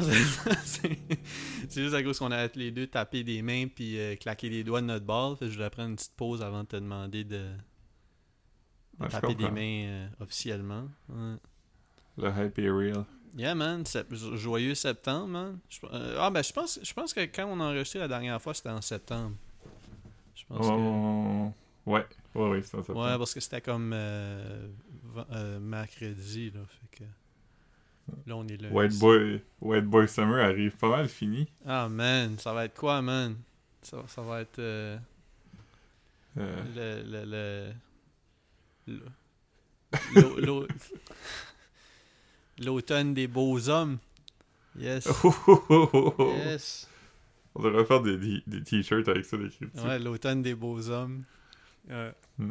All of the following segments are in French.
Non, c'est juste à cause qu'on a les deux tapé des mains puis euh, claqué les doigts de notre balle. Fait que je voulais prendre une petite pause avant de te demander de, taper des mains euh, officiellement. Ouais. Le hype est real. Yeah, man. joyeux septembre, man. Je- euh, ah, ben, je pense, je pense que quand on a enregistré la dernière fois, c'était en septembre. Je pense que... Ouais, ouais, ouais. Ouais, parce que c'était comme euh, mercredi, là. Fait que... Là, on est. White Boy, White Boy Summer arrive pas mal fini. Ah, man. Ça va être quoi, man? Ça, ça va être... euh, Euh, le... le, le... le- l'au- l'au- L'automne des beaux hommes. Yes. Yes. On devrait faire des, des, des t-shirts avec ça dessus. Ouais, l'automne des beaux hommes. Hmm.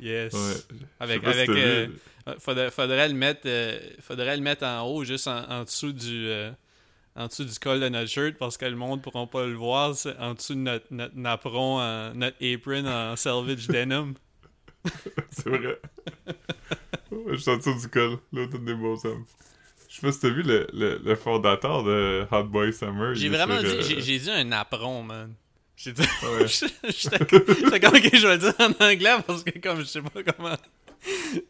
Yes. Ouais. Avec, avec, euh, euh, faudrait, faudrait le mettre, euh, faudrait le mettre en haut, juste en, en dessous du, euh, en dessous du col de notre shirt, parce que le monde pourra pas le voir. c'est en dessous de notre, notre napperon, en- notre apron en salvage denim. C'est vrai. Je suis en dessous du col. L'automne des beaux hommes. Je sais pas si t'as vu le, le, le fondateur de Hot Boy Summer. J'ai vraiment sur, dit, j'ai dit un napperon, man. J'ai dit, Ouais. j'étais comme, j'étais ok, je vais le dire en anglais parce que comme je sais pas comment,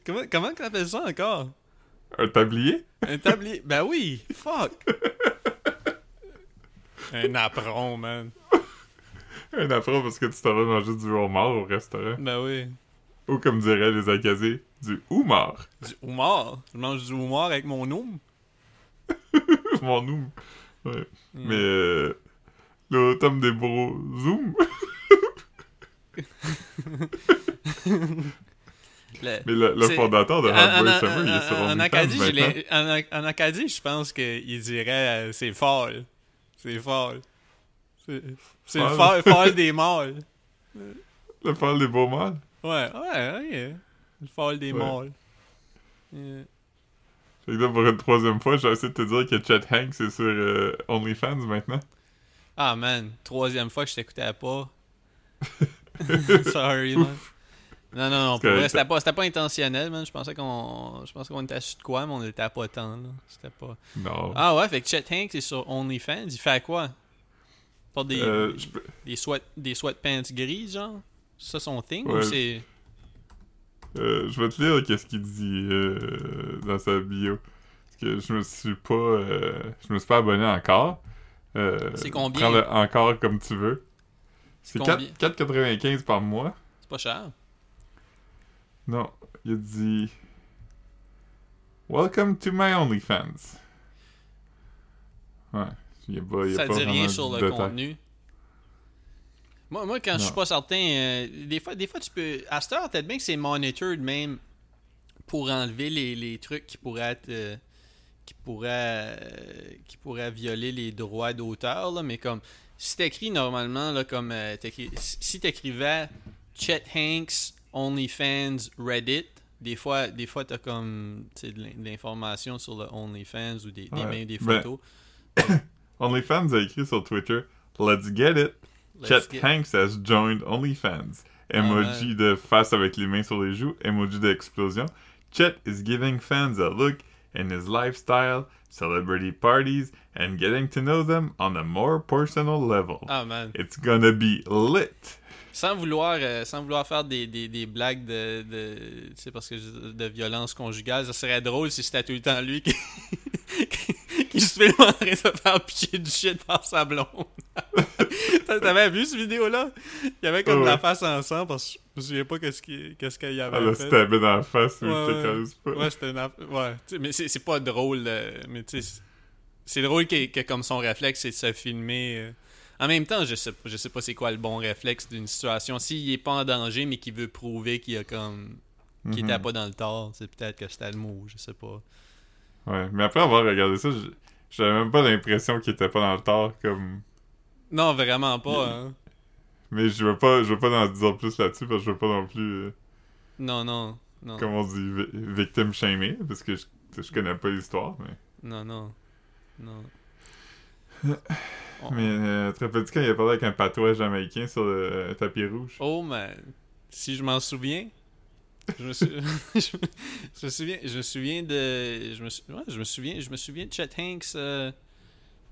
comment, comment t'appelles ça encore? Un tablier? Un tablier. Ben oui, fuck. Un apron, man. Un afro parce que tu t'en vas manger du homard au restaurant. Ben oui. Ou comme diraient les Acadiens, du homard. Du homard? Je mange du homard avec mon oum. Mon nom. Ouais. Mm. Mais euh, l'automne des beaux zoom. Le- Mais le, le fondateur de Hot Boy en- Summer, il est sur en- Acadie, en, en Acadie, je pense qu'il dirait euh, c'est folle. C'est folle. C'est le Folle. folle, folle des mâles. Le fall des beaux mâles? Ouais, ouais, ouais. Le folle des Ouais. mâles. Yeah. Fait que là, pour une troisième fois, j'ai essayé de te dire que Chet Hanks est sur euh, OnlyFans maintenant. Ah man, troisième fois que je t'écoutais pas. Sorry, man. Non, non, non, pour vrai, c'était pas, c'était pas intentionnel, man. Je pensais qu'on je pensais qu'on était sur de quoi, mais on était pas tant, là. C'était pas... Non. Ah ouais, fait que Chet Hanks est sur OnlyFans. Il fait quoi? Porte des, Euh, peux- des, sweat, des sweatpants gris, genre? C'est ça son thing? Ouais. Ou c'est... euh, je vais te lire qu'est-ce qu'il dit euh, dans sa bio. Parce que je me suis pas... euh, je me suis pas abonné encore. Euh, C'est combien? Prends-le encore comme tu veux. C'est Combien? 4 4,95 par mois. C'est pas cher. Non, il a dit... Welcome to my OnlyFans. Ouais, il y a pas, y a ça pas dit rien sur le contenu. Moi, moi quand je suis pas certain, euh, des, fois, des fois, tu peux. À cette heure, peut-être bien que c'est monitored même pour enlever les, les trucs qui pourraient être. euh, qui pourraient, euh, qui pourraient violer les droits d'auteur, là, mais comme. Si t'écris normalement, là, comme. euh, si t'écrivais Chet Hanks, OnlyFans, Reddit, des fois, des fois t'as comme de l'in- de l'information sur le OnlyFans ou des, des, mails, des Ben, photos. OnlyFans a écrit sur Twitter Let's get it. Let's Chet get- Hanks has joined OnlyFans. Emoji de face avec les mains sur les joues. Emoji d'explosion. Chet is giving fans a look in his lifestyle, celebrity parties, and getting to know them on a more personal level. Ah man. It's gonna be lit. Sans vouloir, euh, sans vouloir faire des, des, des blagues de, de, tu sais, parce que de violence conjugale, ça serait drôle si c'était tout le temps lui qui, qui se filme en train de se faire picher du shit par sa blonde. T'avais vu cette vidéo-là? Il y avait comme Ouais, de la face ensemble parce que je me souviens pas qu'est-ce qu'il y avait Elle a fait. stabé dans la face, Ouais, je te ouais. pas. Ouais, c'était une Ouais, mais c'est pas drôle, euh, mais tu sais, c'est- drôle que, que comme son réflexe, c'est de se filmer. euh. En même temps, je sais, pas- je sais pas c'est quoi le bon réflexe d'une situation. S'il est pas en danger, mais qu'il veut prouver qu'il a comme. qu'il Mhm. était pas dans le tort, c'est peut-être que c'était le mot, je sais pas. Ouais, mais après avoir regardé ça, j- j'avais même pas l'impression qu'il était pas dans le tort, comme... Non, vraiment pas, hein. Mais je veux pas, je veux pas en dire plus là-dessus, parce que je veux pas non plus, euh, Non, non, non. comme on dit, vi- victim shaming, parce que je, je connais pas l'histoire, mais... Non, non. Non. On- Mais euh, te rappelles-tu quand il a parlé avec un patois jamaïcain sur le euh, tapis rouge? Oh, man. Si je m'en souviens. Je me, sou- je me souviens, je me souviens de, je me, sou- ouais, je me souviens, je me souviens de Chet Hanks. euh,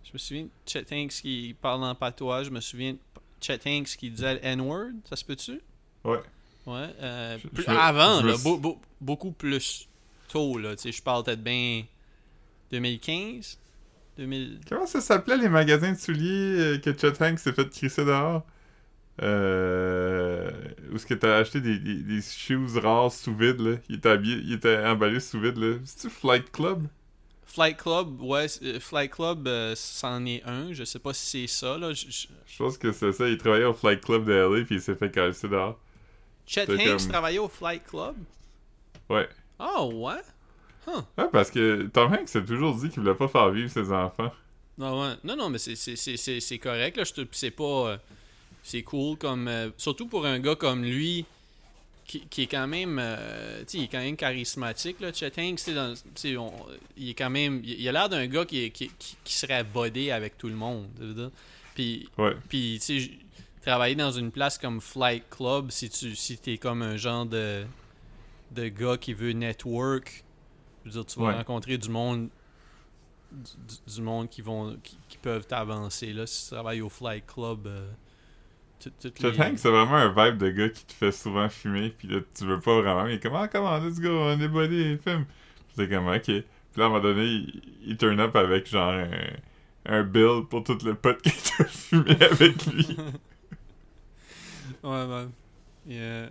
je me souviens de Chet Hanks qui parle en patois. Je me souviens de Chet Hanks qui disait le N-word. Ça se peut-tu? Ouais. Ouais. euh, plus- je avant, je là, beaucoup plus tôt là. Tu sais, je parle peut-être bien 2015, 2000. Comment ça s'appelait les magasins de souliers euh, que Chet Hanks s'est fait crisser dehors? Euh, où est-ce que t'as acheté des, des, des shoes rares sous vide, là? Il était habillé, il était emballé sous vide, là. C'est-tu Flight Club? Flight Club, ouais, euh, Flight Club, euh, c'en est un. Je sais pas si c'est ça là. Je- pense que c'est ça. Il travaillait au Flight Club de LA puis il s'est fait casser dehors. Chet Hanks comme- travaillait au Flight Club? Ouais. Oh ouais? Ouais, parce que Tom Hanks s'est toujours dit qu'il voulait pas faire vivre ses enfants. Non, ouais. non, non, mais c'est- correct. Là. C'est pas. euh, c'est cool comme. euh, surtout pour un gars comme lui, qui, qui est quand même. euh, il est quand même charismatique. Là. Chet Hanks, dans- on- il est quand même. Il, il a l'air d'un gars qui, est- qui, qui, qui serait bodé avec tout le monde. Puis, Ouais. puis tu sais, travailler dans une place comme Flight Club, si tu si es comme un genre de, de gars qui veut network, je veux dire, tu vas Ouais. rencontrer du monde du, du- du monde qui vont qui, qui peuvent t'avancer là si tu travailles au Flight Club euh, tout- les- Hanks, c'est vraiment un vibe de gars qui te fait souvent fumer, puis là, tu veux pas vraiment. Mais comment, comment, let's go, on est body. Puis c'est comme, ok. Puis là, à un moment donné, il, il turn up avec genre un, un bill pour tout le pot qu'il t'a fumé avec lui. ouais ouais Yeah.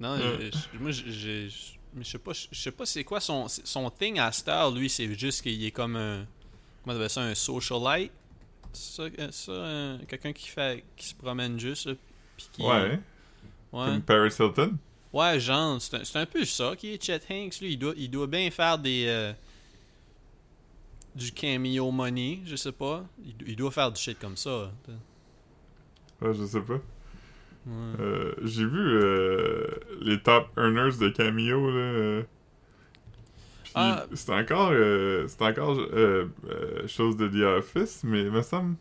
non Ouais. je- moi j'ai- j'ai mais je sais pas je sais pas c'est quoi son son thing à Star lui c'est juste qu'il est comme un comment on appelle ça un socialite ça, euh, ça un- quelqu'un qui fait qui se promène juste là, puis qui Ouais, ouais comme Paris Hilton? Ouais, genre, c'est un, c'est un peu ça qui est Chet Hanks. Lui, il doit, il doit bien faire des. euh, du cameo money, je sais pas. Il, il doit faire du shit comme ça. Ouais, je sais pas. Ouais. Euh, J'ai vu euh, les top earners de Cameo, là. Ah. c'est encore, euh, c'est encore euh, euh, chose de The Office, mais il me semble.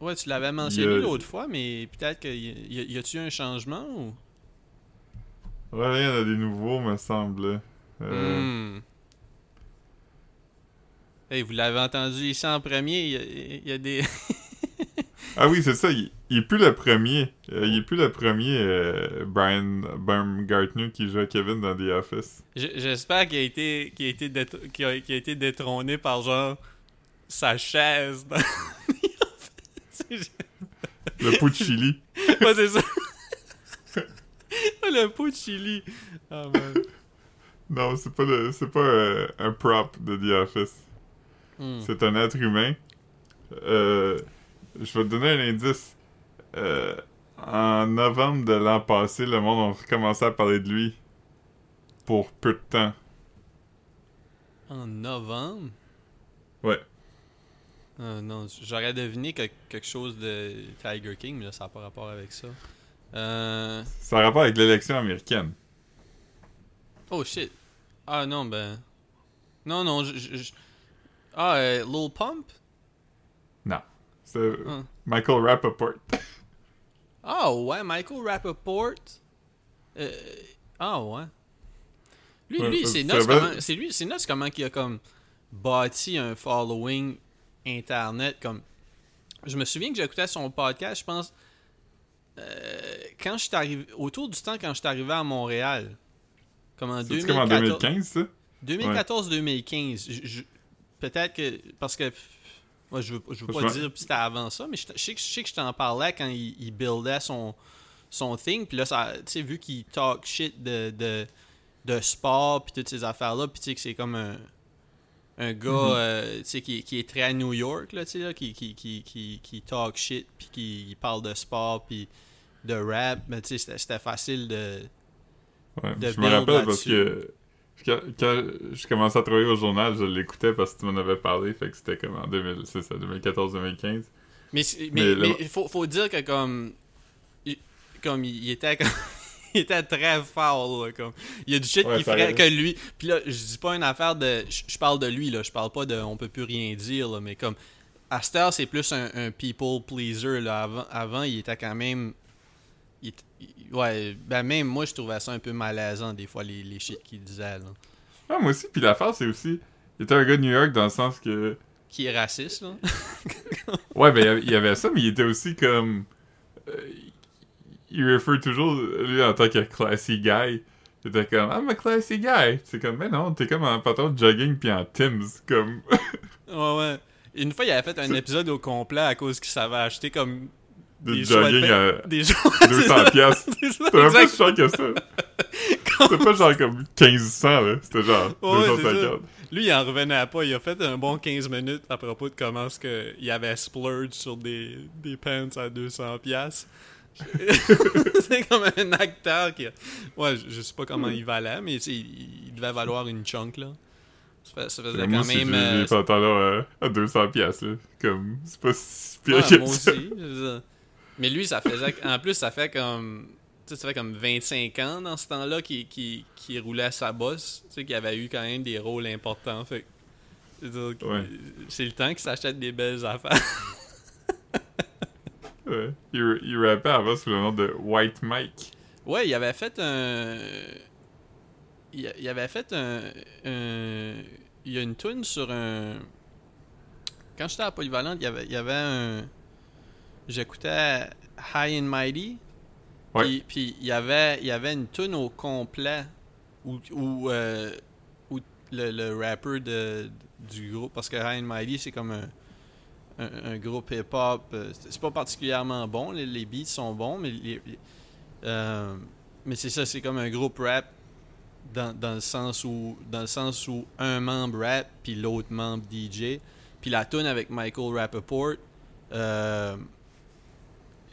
Ouais, tu l'avais mentionné a- l'autre fois, mais peut-être qu'il y, a- y a-tu un changement ou? Ouais, il y en a des nouveaux, me semble. Hmm. Hey, vous l'avez entendu ici en premier, il y a, il y a des. Ah oui, c'est ça, il, il est plus le premier. Euh, il est plus le premier euh, Brian Baumgartner qui joue à Kevin dans The Office. J'espère qu'il a été, qu'il a été, a, été détrôné par genre sa chaise. dans- Le pot de chili. ouais, c'est ça. le pot de chili. Ah, man. Non, c'est pas, le, c'est pas euh, un prop de The Office. Hmm. C'est un être humain. Euh, je vais te donner un indice. Euh, en novembre de l'an passé, le monde a recommencé à parler de lui. Pour peu de temps. En novembre? Ouais. Ah, non, j'aurais deviné que- quelque chose de Tiger King, mais là, ça n'a pas rapport avec ça. Euh... Ça a rapport avec l'élection américaine. Oh shit. Ah non, ben. Non, non, je. Ah, euh, Lil Pump? C'est Ah. Michael Rappaport. Ah ouais, Michael Rappaport. Euh, ah ouais. Lui, Ouais, lui c'est nuts comment, c'est lui, c'est nuts comment il a comme bâti un following internet comme. Je me souviens que j'écoutais son podcast, je pense. euh, quand je suis arrivé, autour du temps quand je suis arrivé à Montréal, comme en C'est comme en 2014, 2015, ça? 2014-2015. je- je- Peut-être que. Parce que. Moi, je veux, je veux pas dire que c'était avant ça, mais je, je sais que je sais que je t'en parlais quand il, il buildait son, son thing. Puis là, ça- tu sais, vu qu'il talk shit de, de, de sport, puis toutes ces affaires-là, puis tu sais que c'est comme un, un gars Mhm. euh, tu sais, qui, qui est très à New York, là, tu sais, là, qui, qui, qui, qui, qui talk shit, puis qui parle de sport, puis de rap. Mais tu sais, c'était- facile de. Ouais, de je me rappelle parce que quand, quand je commençais à travailler au journal, je l'écoutais parce que tu m'en avais parlé, fait que c'était comme en 2000, c'est ça, 2014-2015. Mais Mais mais, faut, faut dire que comme il, comme il était comme- il était très fort là, comme il y a du shit Ouais, qui ferait que lui puis là je dis pas une affaire de je, je parle de lui là je parle pas de on peut plus rien dire là, mais comme heure c'est plus un, un people pleaser là avant avant il était quand même il- il- ouais, ben même moi, je trouvais ça un peu malaisant, des fois, les, les shit qu'il disait, là. Ah, moi aussi, puis l'affaire, c'est aussi. Il était un gars de New York dans le sens que. Qui est raciste, là. Ouais, ben, il y avait- ça, mais il était aussi comme. euh, il réfère toujours, lui, en tant que classy guy. Il était comme, I'm a classy guy. C'est comme, mais non, t'es comme en pantalon de jogging puis en Tim's. Comme. Ouais, ouais. Une fois, il avait fait un épisode au complet à cause qu'il savait acheter comme de Des jogging à des jours. 200 piastres. C'était même pas si cher que ça. C'était pas genre comme 1500, là. C'était genre Ouais, c'est 250. Lui, il en revenait pas. Il a fait un bon 15 minutes à propos de comment ce que il avait splurge sur des, des pants à 200 pièces. c'est comme un acteur qui a... Ouais, je, je sais pas comment il valait, mais il, il devait valoir une chunk, là. Ça, ça faisait Moi quand aussi, même... j'ai euh, des pantalons à, à 200 piastres, là. Comme, c'est pas si pire que moi ça. aussi. Mais lui, ça faisait. En plus, ça fait comme. Tu sais, ça fait comme 25 ans dans ce temps-là qu'il roulait à sa bosse. Tu sais, qu'il avait eu quand même des rôles importants. Fait Ouais. C'est le temps qu'il s'achète des belles affaires. Ouais. Il, il rappait avant sous le nom de White Mike. ouais, il avait fait un. Il, il avait fait un, un- Il y a une tune sur un. Quand j'étais à Polyvalente, il y avait, il y avait un. J'écoutais High and Mighty. Puis, il y avait y avait une tune au complet où, où, euh, où le, le rapper de, du groupe parce que High and Mighty c'est comme un, un, un groupe hip hop c'est c'est pas particulièrement bon les, les beats sont bons mais les- les- euh, mais c'est ça c'est comme un groupe rap dans, dans le sens où dans le sens où un membre rap puis l'autre membre DJ puis la tune avec Michael Rappaport euh,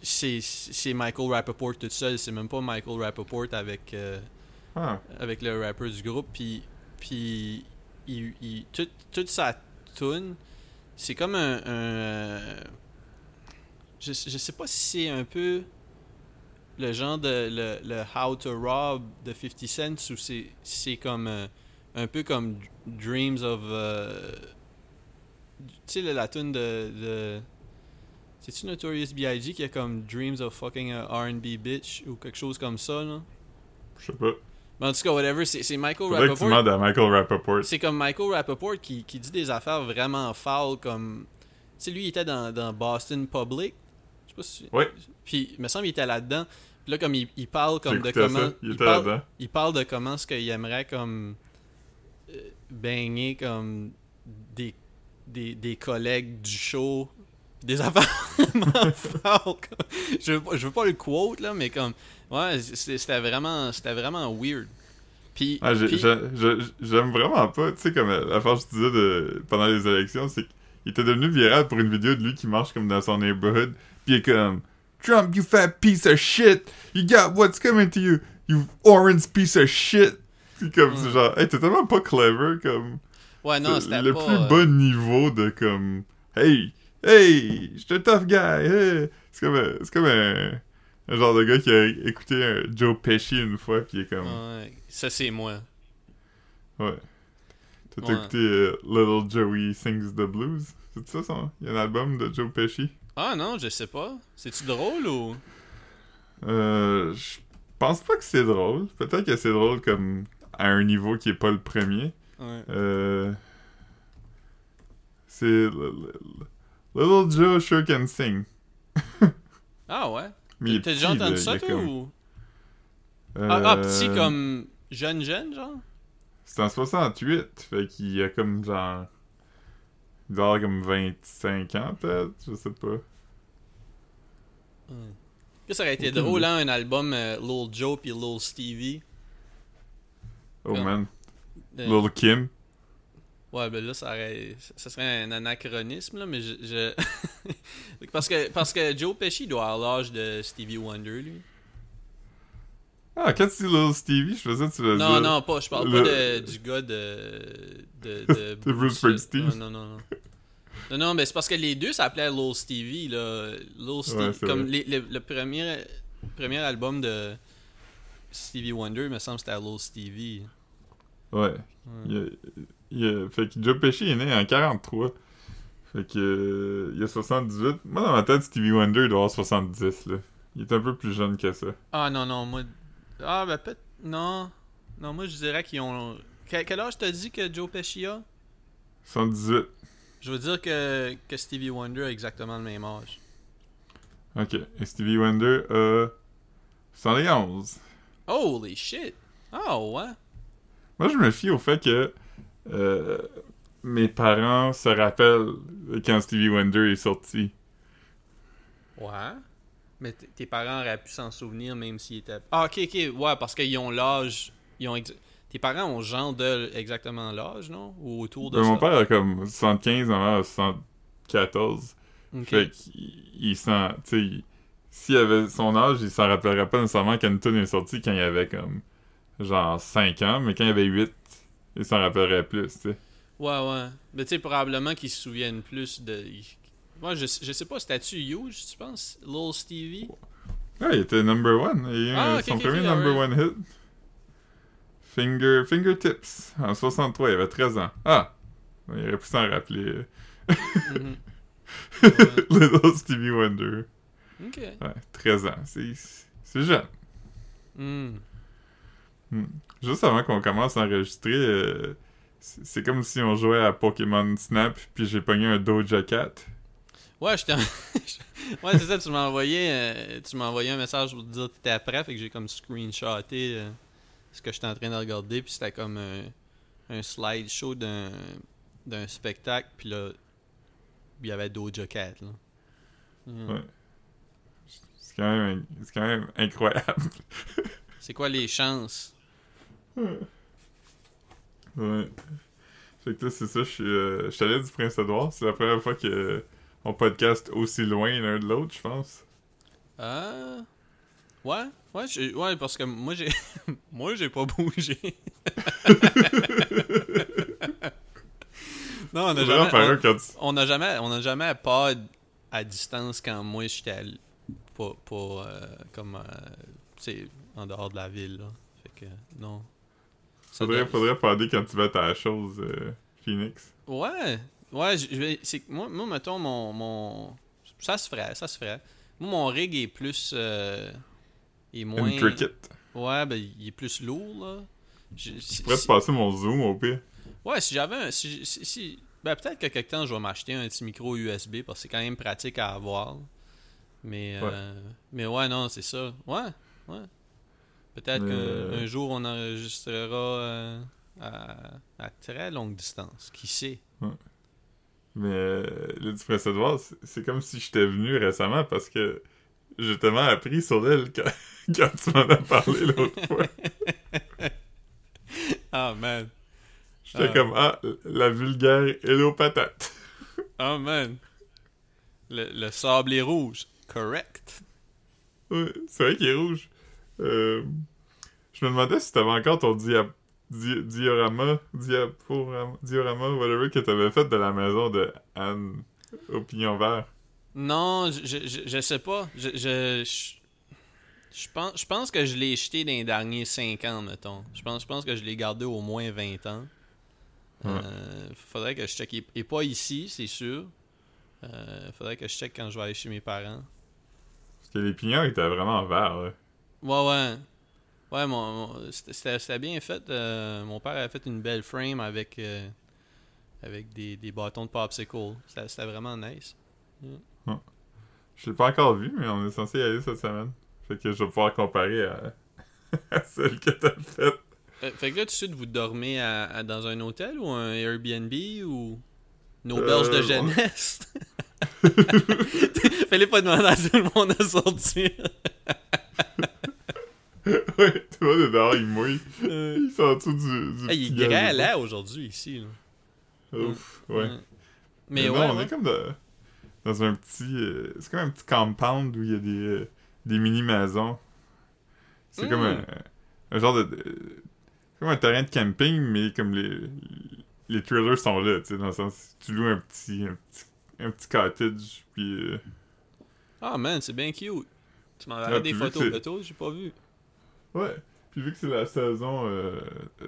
c'est Michael Rappaport tout seul, c'est même pas Michael Rappaport avec, euh, Ah, avec le rapper du groupe. Puis, puis il, il- tout- toute sa tune, c'est comme un. un, euh, je, je sais pas si c'est un peu le genre de le, le How to Rob de 50 Cent ou c'est c'est comme euh, un peu comme Dreams of. tu sais, la, la tune de. de c'est-tu Notorious B.I.G. qui a comme Dreams of fucking R&B bitch ou quelque chose comme ça, là? je sais pas. Mais en tout cas, whatever, c'est Michael Rappaport. demandes à Michael Rappaport. C'est comme Michael Rappaport qui, qui dit des affaires vraiment foul comme... Tu sais, lui, il était dans, dans Boston Public. Je sais pas si... Ouais. Puis, il me semble qu'il était là-dedans. Puis là, comme il, il parle comme de comment... ça, il était parle, là-dedans. il parle de comment ce qu'il aimerait comme... euh, baigner comme des, des, des collègues du show. Des affaires Je veux, pas- je veux pas le quote, là, mais comme... Ouais, c'était vraiment, c'était vraiment weird. Puis, Ah, j'ai- puis- j'ai- j'ai- j'aime vraiment pas, tu sais, comme la fois que je disais de, pendant les élections, c'est qu'il était devenu viral pour une vidéo de lui qui marche comme dans son neighborhood, pis il est comme Trump, you fat piece of shit, you got what's coming to you, you orange piece of shit. Pis comme, c'est Ouais. genre, hey, t'es tellement pas clever, comme. Ouais, non, c'était le pas... plus euh, bas niveau de comme, hey, hey, j'étais un tough guy, hey. C'est comme, un- c'est comme un, un genre de gars qui a écouté un Joe Pesci une fois, pis il est comme. Ouais, ça c'est moi. Ouais. T'as Ouais. écouté euh, Little Joey Sings the Blues? C'est ça son? Il y a un album de Joe Pesci? Ah non, je sais pas. C'est-tu drôle ou... Euh, je pense pas que c'est drôle. Peut-être que c'est drôle comme à un niveau qui est pas le premier. Ouais. Euh, c'est Little Joe Sure Can Sing. Ah ouais? Mais T'as petit, déjà entendu ça, toi, comme- ou... Ah, ah, petit Euh, comme jeune jeune, genre? C'est en 68, fait qu'il y a comme genre... Il doit avoir comme 25 ans peut-être, je sais pas. Que ça aurait été drôle, hein, un album euh, Lil Joe puis Lil Stevie. Oh Comme- man. Euh, Little Kim. Ouais, ben là, ça, aurait... ça serait un anachronisme, là, mais je... je- parce, que, parce que Joe Pesci doit avoir l'âge de Stevie Wonder, lui. Ah, quand tu dis Little Stevie, je faisais tu veux Non, dire... non, pas, je parle le- pas de, du gars de... De, de, De Bruce Springsteen. Non, non, non. Non, non, non mais c'est parce que les deux s'appelaient Lil Stevie, là. Lil Stevie, Ouais, comme les- le, premier, premier album de Stevie Wonder, il me semble que c'était Lil Stevie. Ouais. Ouais. Il y a- il Fait que Joe Pesci est né en 43. Fait que... euh, Il a 78. Moi, dans ma tête, Stevie Wonder, il doit avoir 70, là. Il est un peu plus jeune que ça. Ah non, non, moi. Ah, ben peut-être. Non. Non, moi je dirais qu'ils ont. Quel, quel âge t'as dit que Joe Pesci a? 118. Je veux dire que, que Stevie Wonder a exactement le même âge. Ok. Et Stevie Wonder a 111. Holy shit! Oh, ouais. Moi, je me fie au fait que euh, mes parents se rappellent quand Stevie Wonder est sorti. Ouais. Mais tes parents auraient pu s'en souvenir même s'ils étaient. Ah, ok, ok. Ouais, parce qu'ils ont l'âge. Ils ont ex- Tes parents ont genre de exactement l'âge, non? Ou autour de Ben, ça? mon père a comme 75, ma mère a 74. Ok. Fait qu'il il s'en. Tu sais, il- s'il avait son âge, il s'en rappellerait pas nécessairement quand une tune est sortie quand il avait comme. genre 5 ans, mais quand il avait 8, il s'en rappellerait plus, tu sais. Ouais, ouais. Mais tu sais, probablement qu'ils se souviennent plus de. Moi, je, je sais pas, c'était-tu Huge, tu penses? Lil Stevie? Ouais, il était number one. Il Ah, un- ok, son premier number one hit. Finger, Fingertips, en 63, il avait 13 ans. Ah! Il aurait pu s'en rappeler. Mhm. Ouais. Little Stevie Wonder. Ok. Ouais, 13 ans. C'est, jeune. Hmm. Juste avant qu'on commence à enregistrer, euh, c'est, comme si on jouait à Pokémon Snap, puis j'ai pogné un Doja Cat. Ouais, je t'ai. ouais, c'est ça, tu m'as envoyé, euh, tu m'as envoyé un message pour te dire que t'étais prêt, fait que j'ai comme screenshoté euh, ce que j'étais en train de regarder, puis c'était comme un, un slideshow d'un, d'un spectacle, puis là, il y avait Doja Cat, là. Hmm. Ouais. C'est quand même, c'est quand même incroyable. C'est quoi les chances? Ouais. Fait que là, c'est ça, je suis, euh, je allé du Prince-Édouard. C'est la première fois que euh, on podcast aussi loin l'un de l'autre, je pense. Ah. Ouais, ouais, ouais, parce que moi j'ai. moi j'ai pas bougé. non, on a C'est jamais. on- un quand tu... On n'a jamais, on a jamais pas à distance quand moi j'étais à pas, pas euh, comme euh, tu sais en dehors de la ville là. Fait que non. Ça Faudrait, faudrait parler quand tu vas à ta chose, euh, Phoenix. Ouais, ouais, je vais moi moi mettons mon mon ça se ferait, ça se ferait. Moi mon rig est plus euh, est moins Intricate. Ouais, ben il est plus lourd là. Je, pourrais te passer mon zoom au pire. Ouais, si j'avais un. Si, si, si- ben, peut-être que quelque temps, je vais m'acheter un petit micro USB parce que c'est quand même pratique à avoir. Mais, euh, mais ouais, non, c'est ça. Ouais, ouais. Peut-être qu'un euh, un jour, on enregistrera euh, à, à très longue distance. Qui sait? Mais euh, là, Prince-Édouard, c'est- c'est comme si j'étais venu récemment parce que j'ai tellement appris sur elle quand, quand tu m'en as parlé l'autre fois. Ah, man. J'étais Ah. comme, ah, la vulgaire hello patate. Oh, man. Le, le sable est rouge. Correct. Ouais, c'est vrai qu'il est rouge. Euh, je me demandais si t'avais encore ton dia di- diorama, diaporama, diorama, whatever, que t'avais fait de la maison de Anne au pignon vert. Non, je, je, je- sais pas. Je, je, je, je pense, je pense que je l'ai jeté dans les derniers 5 ans, mettons. Je pense, je pense que je l'ai gardé au moins 20 ans. Euh, faudrait que je check. Il est pas ici, c'est sûr. Euh, faudrait que je check quand je vais aller chez mes parents. Parce que les pignons étaient vraiment verts, là. Ouais, ouais. Ouais, mon, mon- c'était- bien fait. euh, mon père avait fait une belle frame avec, euh, avec des, des bâtons de popsicle. C'était vraiment nice. Je l'ai pas encore vu, mais on est censé y aller cette semaine. Fait que je vais pouvoir comparer à, à celle que t'as faite. Fait, fait que là, tout de suite, vous dormez à, à- dans un hôtel ou un Airbnb ou auberge Euh, de ouais. jeunesse? Fallait pas demander à tout le monde de sortir. ouais, tu vois, de dehors, il mouille. Euh, Il est en dessous du, du hey, il est là aujourd'hui ici. Là. Ouf, ouais. Mais, Mais ouais, non, on ouais. est comme de- dans un petit. euh, c'est comme un petit compound où il y a des, euh, des mini-maisons. C'est Mm. comme un, un genre de, de- Comme un terrain de camping, mais comme les. Les trailers sont là, tu sais, dans le sens. Tu loues un petit. Un petit, un petit cottage, puis. euh, Ah man, c'est bien cute. Tu m'avais Ah, des photos photos, j'ai pas vu. Ouais. Puis vu que c'est la saison. euh,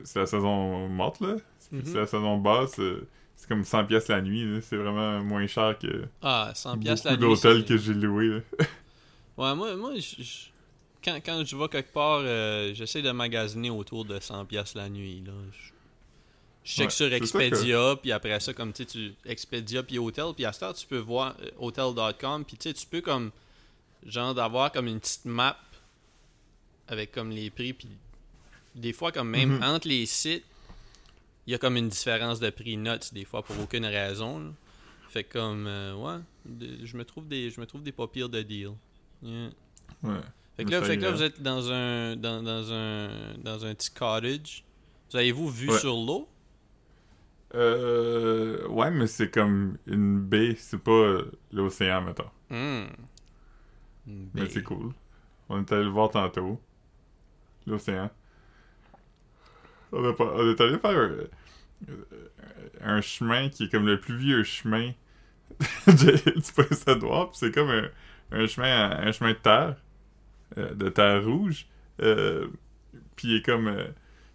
c'est la saison morte, là. C'est Mhm. la saison basse. euh, c'est comme 100 pièces la nuit. C'est vraiment moins cher que Ah, 100 beaucoup piastres la nuit. d'hôtels que j'ai loués, là. Ouais, moi, moi je- quand, quand je vais quelque part, euh, j'essaie de magasiner autour de 100$ piastres la nuit. Là. Je, je check Ouais, sur que- Expedia, puis après ça, comme tu sais, tu Expedia puis Hotel, puis à ce temps, tu peux voir hotel.com, puis tu sais, tu peux comme, genre, d'avoir comme une petite map avec comme les prix, puis des fois, comme même Mhm. entre les sites, il y a comme une différence de prix notes, des fois, pour aucune raison. là. Fait comme, euh, ouais, de- je me trouve des, je me trouve des pas pires de deal. Yeah. Ouais. Fait que là, fait que là vous êtes dans un, dans, dans un, dans un petit cottage. Vous avez-vous vu Ouais. sur l'eau? Euh, ouais, mais c'est comme une baie, c'est pas l'océan, mettons. Hmm. Une Mais c'est cool. On est allé le voir tantôt. L'océan. On, est allé faire un, euh, un chemin qui est comme le plus vieux chemin du Prince-Édouard. C'est comme un, un chemin un chemin de terre. euh, de terre rouge. Euh, puis il est comme... euh,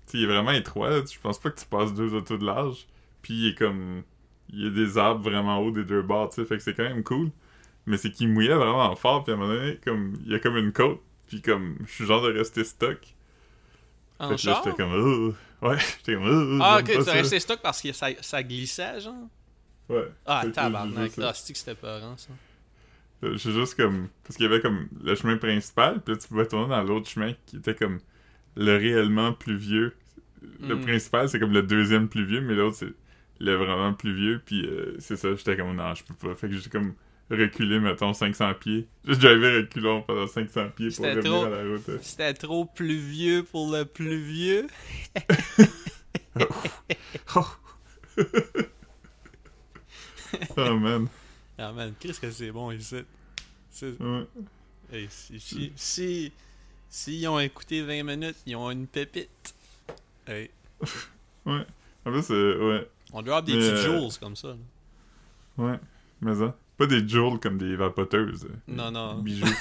tu il est vraiment étroit. Je pense pas que tu passes deux autos de large. Puis il est comme... Il y a des arbres vraiment hauts des deux bords, tu sais. Fait que c'est quand même cool. Mais c'est qu'il mouillait vraiment fort, puis à un moment donné, comme, il y a comme une côte, puis comme, je suis genre de rester stock. En fait char? j'étais comme, ouais, j'étais comme, Ah, ok, pas tu resté stock parce que ça, ça glissait, genre? Ouais. Ah, tabarnak. Ah, c'est que c'était peurant, ça? Je suis juste comme, parce qu'il y avait comme le chemin principal, puis là, tu pouvais tourner dans l'autre chemin qui était comme le réellement plus vieux. Le Mm. principal, c'est comme le deuxième plus vieux, mais l'autre, c'est le vraiment plus vieux, puis euh, c'est ça, j'étais comme, non, je peux pas. Fait que j'ai comme reculé, mettons, 500 pieds. Drivé reculons pendant 500 pieds pour revenir trop. à la route. C'était trop pluvieux pour le pluvieux. Oh man. Ah man, qu'est-ce que c'est bon ici. C'est- Ouais. Hey, si, si, si, si ils ont écouté 20 minutes, ils ont une pépite. Hey, En plus, euh, ouais. on drop des Mais, petits euh, jewels comme ça. là. Ouais. Mais ça. Pas des jewels comme des vapoteuses. euh, Non, non. Bijoux.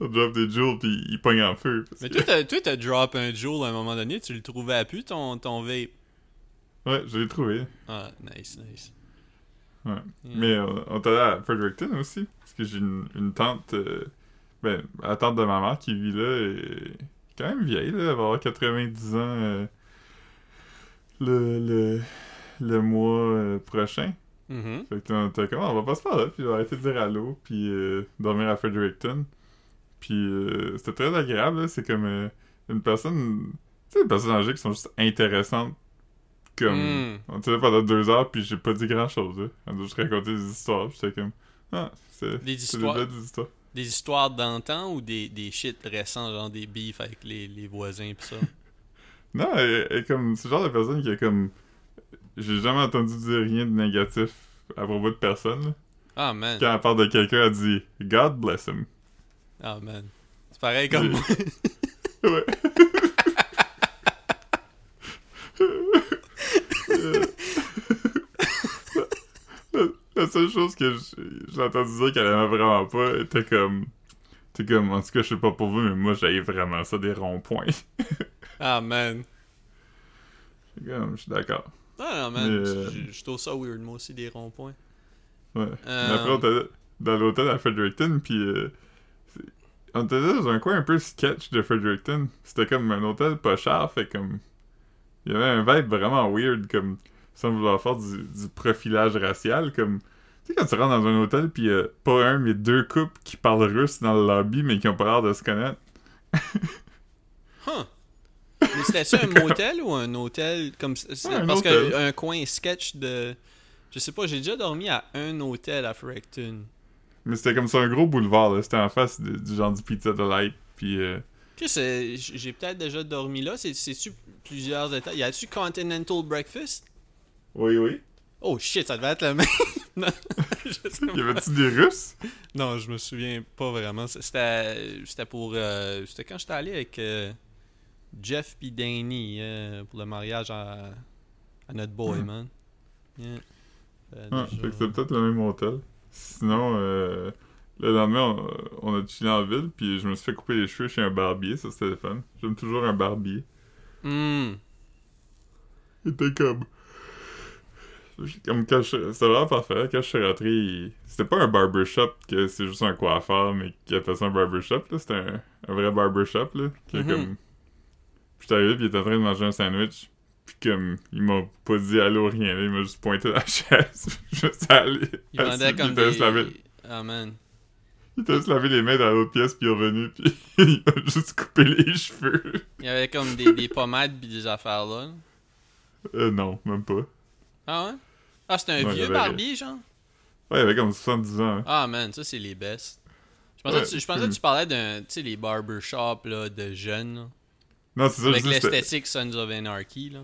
On drop des jewels pis ils pognent en feu. Mais que- toi, t'as, t'as drop un jewel à un moment donné, tu le trouvais à pu ton, ton vape? Ouais, je l'ai trouvé. Ah, nice, nice. Ouais. Yeah. Mais euh, on est allé à Fredericton aussi. Parce que j'ai une, une tante. euh, ben, la tante de ma mère qui vit là est quand même vieille, là. Elle va avoir 90 ans euh, le, le, le mois euh, prochain. Mhm. Fait que était comme, on va pas se faire là, puis arrêter de dire allô, puis euh, dormir à Fredericton. Puis euh, c'était très agréable. C'est comme euh, une personne. Tu sais, les personnes âgées qui sont juste intéressantes. Comme. Mm. On était là pendant deux heures, puis j'ai pas dit grand chose. On a juste raconté des histoires, puis j'étais comme. Ah, c'est. Des histoires. belles histoires. Des histoires d'antan ou des, des shit récents, genre des beefs avec les, les voisins pis ça? Non, elle, comme. C'est le genre de personne qui est comme. J'ai jamais entendu dire rien de négatif à propos de personne. Ah man, Quand elle parle de quelqu'un, elle dit God bless him. ah man. C'est pareil comme moi. Ouais. la, la seule chose que j'ai entendu dire qu'elle aimait vraiment pas était comme. T'es comme, en tout cas, je sais pas pour vous, mais moi, j'avais vraiment ça, des ronds-points. Ah man. Je suis d'accord. Ah non man, Mais, euh, je, je trouve ça weird moi aussi des ronds-points. Ouais. Euh, Mais après, on était dans l'hôtel à Fredericton, puis euh, on était dans un coin un peu sketch de Fredericton. C'était comme un hôtel pas cher, fait comme... Il y avait un vibe vraiment weird, comme sans vouloir faire du, du profilage racial, comme... Tu sais, quand tu rentres dans un hôtel, puis euh, pas un, mais deux couples qui parlent russe dans le lobby, mais qui ont pas l'air de se connaître. Huh. Mais c'était ça un motel ou un hôtel comme Ouais, un parce hôtel. que un coin sketch de je sais pas, j'ai déjà dormi à un hôtel à Fredericton. Mais c'était comme ça un gros boulevard, là. C'était en face de- du genre du Pizza Delight, puis... euh, j'ai peut-être déjà dormi là, c'est c'est-tu plusieurs étages? Y a-tu Continental Breakfast? Oui, oui. Oh shit, ça devait être le même. non, Y avait-tu des Russes? Non, je me souviens pas vraiment. C'était c'était pour euh, c'était quand j'étais allé avec euh, Jeff pis Danny euh, pour le mariage à, à notre boy, Hmm. man. Yeah. Fait Ah, fait que c'est peut-être le même hôtel. Sinon, euh, le lendemain, on, on a chillé en ville, puis je me suis fait couper les cheveux chez un barbier, ça c'était le fun. J'aime toujours un barbier. Hmm. Il était comme. Comme quand je... C'était vraiment parfait. Quand je suis rentré, il- c'était pas un barbershop que c'est juste un coiffeur, mais qui appelle ça un barbershop, là. C'était un, un vrai barbershop, là. Que Mhm. comme... Puis j'étais arrivé, puis il était en train de manger un sandwich. Puis comme, il m'a pas dit allô, rien, là. Il m'a juste pointé la chaise. je suis allé. Il vendait comme puis il juste des... Ah, man. Il était juste lavé les mains dans l'autre pièce, puis il est revenu, puis il a juste coupé les cheveux. Il y avait comme des, des pommades pis des affaires là. Euh, non, même pas. Ah ouais? Ah, c'est un vieux avait- barbier, genre? Ouais, il avait comme 70 ans. hein. Ah, man, ça, c'est les best. Je pensais, Ouais, que, tu, je pensais que tu parlais d'un, tu sais, les barbershops, là, de jeunes, là. Non, c'est ça, Avec l'esthétique Sons of Anarchy, là.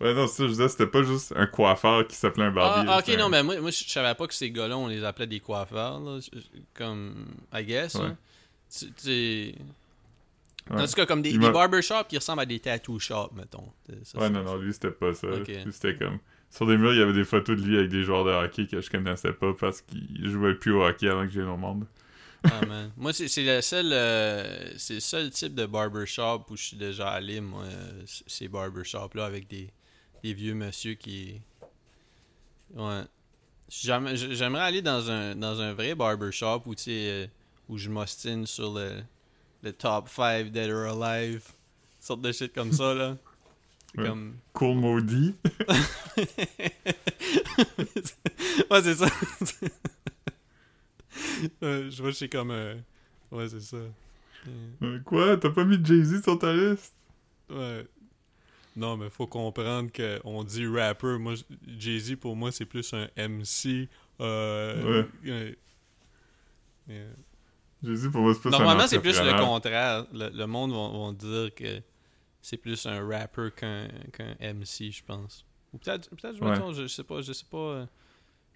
Ouais, non, c'est ça, je disais, c'était pas juste un coiffeur qui s'appelait un barbier. Ah, ok, non, mais moi, moi, je savais pas que ces gars-là, on les appelait des coiffeurs, là. Comme, I guess, Ouais. Tu- tu- Ouais. En tout cas, comme des, barbershops qui ressemblent à des tattoo shops, mettons. Ça, Ouais, non, non, lui, c'était pas ça. Ok. Lui, c'était comme... Sur des murs, il y avait des photos de lui avec des joueurs de hockey que je connaissais pas parce qu'il jouait plus au hockey avant que vienne au monde. Ah, man. Moi, c'est c'est le seul euh, c'est le seul type de barbershop où je suis déjà allé, moi, ces barbershops-là, avec des, des vieux monsieur qui... Ouais. J'aime- J'aimerais aller dans un, dans un vrai barbershop où, euh, où je m'ostine sur le, le top 5 Dead or Alive. Sorte de shit comme ça, là. Ouais. Comme... Cool maudit. ouais, c'est ça. Ouais, je vois que c'est comme... euh, Ouais, c'est ça. Euh, Quoi? T'as pas mis Jay-Z sur ta liste? Ouais. Non, mais faut comprendre que on dit rapper. Moi, Jay-Z, pour moi, c'est plus un MC. Euh, euh, Jay-Z, pour moi, c'est plus un Normalement, c'est plus le contraire. Le, le monde va, vont dire que c'est plus un rapper qu'un qu'un MC, je pense. Ou peut-être, peut-être je me Ouais. trompe, je, je sais pas, je sais pas.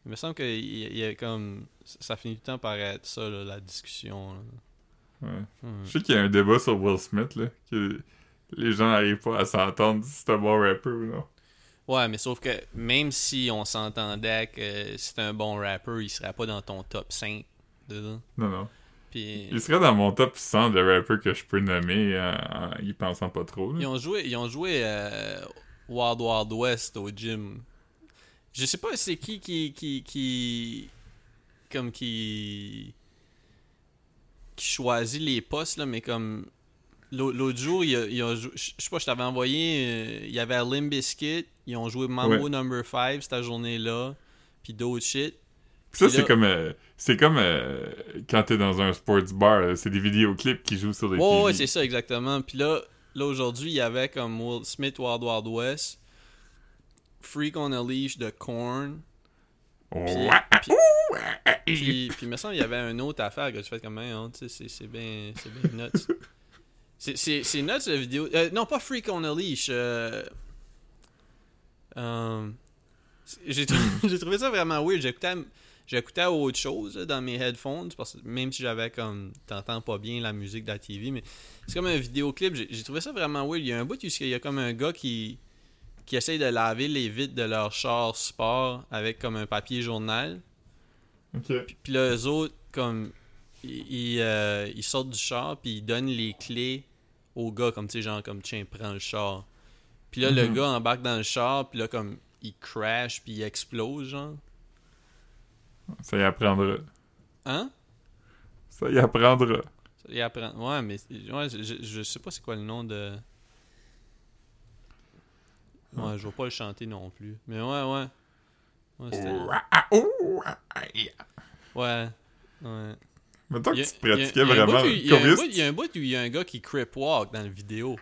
Il me semble que il y a- comme ça finit tout le temps par être ça, là, la discussion. là. Ouais. Hmm. Je sais qu'il y a un débat sur Will Smith, là, que les gens n'arrivent pas à s'entendre si c'est un bon rapper ou non. Ouais, mais sauf que même si on s'entendait que c'est un bon rapper, il serait pas dans ton top 5 dedans. Non, non. Puis Il serait dans mon top 100 de rappers que je peux nommer en y pensant pas trop. là. ils ont joué, ils ont joué euh, Wild Wild West au gym. Je sais pas c'est qui qui qui qui comme qui qui choisit les postes là, mais comme l'au- l'autre jour, il a, il a je sais pas, je t'avais envoyé, euh, il y avait Limp Bizkit, ils ont joué Mambo Ouais. Number 5 cette journée-là, puis d'autres shit. Ça, Puis c'est là- comme, euh, c'est comme euh, quand t'es dans un sports bar, là, c'est des vidéoclips qui jouent sur des Ouais, TV. ouais, c'est ça, exactement. Puis là, là aujourd'hui, il y avait comme Will Smith Wild Wild West, Freak on a Leash de Korn. Puis, puis, me semble qu'il y avait une autre affaire que tu fais comme, hein, c'est- bien, c'est bien nuts. C'est- nuts la vidéo. Euh, non, pas Freak on a Leash. euh, euh, J'ai trou- j'ai trouvé ça vraiment weird. J'écoutais j'écoutais autre chose là, dans mes headphones parce que même si j'avais comme t'entends pas bien la musique de la TV mais c'est comme un vidéoclip j'ai j'ai trouvé ça vraiment weird il y a un bout où il y a comme un gars qui qui essaye de laver les vitres de leur char sport avec comme un papier journal Ok. puis là eux autres comme ils, ils, euh, ils sortent du char puis ils donnent les clés au gars comme tu sais genre comme tiens prends le char puis là le Mhm. gars embarque dans le char puis là comme il crash puis il explose genre Ça y apprendra. hein? Ça y apprendra. Il apprend. Ouais, mais ouais, je, je- je sais pas c'est quoi le nom de. Ouais, je vais pas le chanter non plus. Mais ouais, ouais. Ouais, c'était- ouais. ouais. Mettons que tu te pratiquais vraiment. Il y a un bout- il y a un bout où il y a un gars qui crip walk dans la vidéo.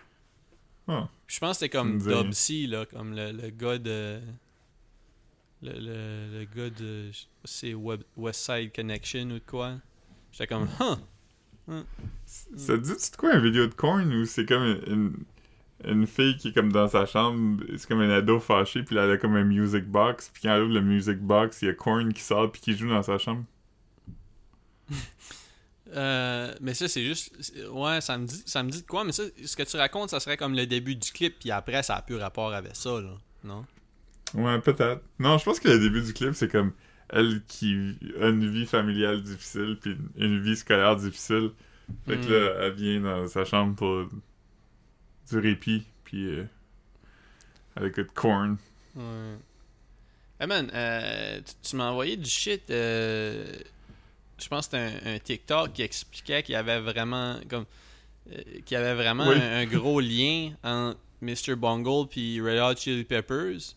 Je pense que c'était comme. Dubsy, là, comme le, le gars de. Le, le, le gars de. C'est West Side Connection ou de quoi. J'étais comme, huh. Ça te dit-tu de quoi, une vidéo de corn ou c'est comme une, une fille qui est comme dans sa chambre, c'est comme un ado fâché, puis là, elle a comme un music box, puis quand elle ouvre le music box, il y a corn qui sort puis qui joue dans sa chambre. Euh, mais ça, c'est juste. Ouais, ça me, dit, ça me dit de quoi, mais ça, ce que tu racontes, ça serait comme le début du clip, puis après, ça a plus rapport avec ça, là. Non? Ouais, peut-être. Non, je pense que le début du clip, c'est comme elle qui a une vie familiale difficile, puis une vie scolaire difficile. Fait que Hmm. là, elle vient dans sa chambre pour du répit, puis euh, elle écoute corn. Ouais. Hey man, euh, tu, tu m'as envoyé du shit. euh, je pense que c'était un, un TikTok qui expliquait qu'il y avait vraiment comme qu'il y avait vraiment Oui. un, un gros lien entre Mr. Bungle puis Red Hot Chili Peppers.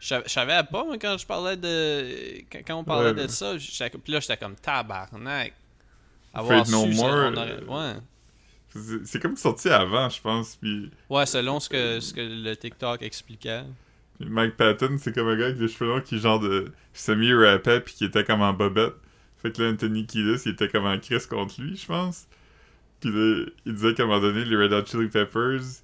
Je sav- je savais pas moi, quand je parlais de quand, quand on parlait Ouais. de ça. Puis là j'étais comme tabarnak. No su ça, More, on aurait- ouais. C'est comme sorti avant, je pense. Puis, ouais, selon ce que ce que le TikTok expliquait. puis Mike Patton, c'est comme un gars avec des cheveux longs qui, genre, de semi-rappait puis qui était comme en bobette. Fait que là, Anthony Kiedis, il était comme en crise contre lui, je pense. Puis là, il disait qu'à un moment donné, les Red Hot Chili Peppers,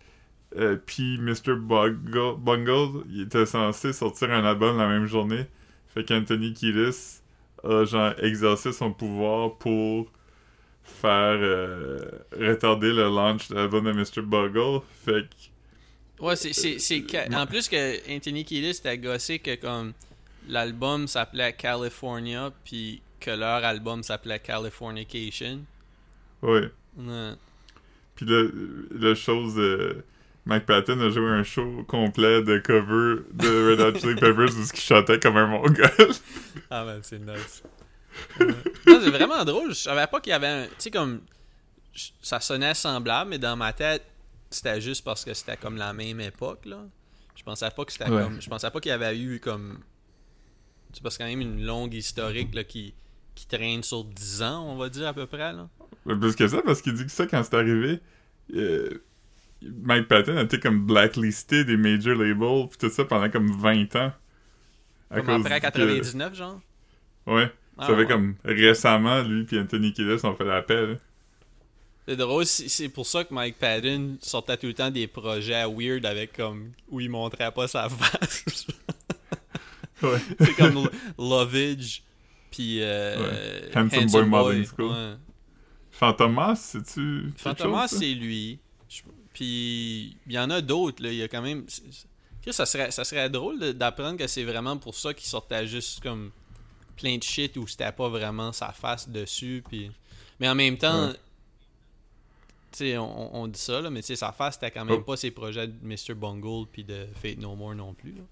euh, puis Mr. Bungle, Bungle, il était censé sortir un album la même journée. Fait qu'Anthony Kiedis a, genre, exercé son pouvoir pour faire euh, retarder le launch de l'album de Mr. Bungle. Fait que Ouais, c'est, c'est, en plus que Anthony Kiedis était gossé que comme l'album s'appelait California puis que leur album s'appelait Californication. Ouais. Ouais. Puis là, la chose, euh, Mike Patton a joué un show complet de cover de Red Hot Chili Peppers où il chantait comme un mongol. Ah ben c'est nice. C'est vraiment drôle. Je savais pas qu'il y avait un. Tu sais, comme. Ça sonnait semblable, mais dans ma tête, c'était juste parce que c'était comme la même époque, là. Je pensais pas que c'était Ouais. comme. Je pensais pas qu'il y avait eu comme. Tu sais, parce a quand même une longue historique, là, qui, qui traîne sur 10 ans, on va dire, à peu près, là. Mais plus que ça, parce qu'il dit que ça, quand c'est arrivé, euh, Mike Patton a été comme blacklisté des major labels, pis tout ça pendant comme 20 ans. À Comme cause après que- 99, genre. Ouais. Ah, ça fait ouais. comme récemment, lui puis Anthony Kiedis ont fait l'appel. C'est drôle, c'est pour ça que Mike Patton sortait tout le temps des projets weird avec comme. où il montrait pas sa face. Ouais. c'est comme Lo- Lovage, puis euh, Ouais. Handsome Boy Modeling School. ouais. Fantomas, c'est-tu. Fantomas, c'est lui. Je- Puis il y en a d'autres, là. Il y a quand même. Ça serait, ça serait drôle d'apprendre que c'est vraiment pour ça qu'il sortait juste comme plein de shit où c'était pas vraiment sa face dessus. Puis... Mais en même temps, Ouais. on, on dit ça, là, mais sa face, c'était quand même Oh. pas ses projets de Mr. Bungle puis de Fate No More non plus. Là.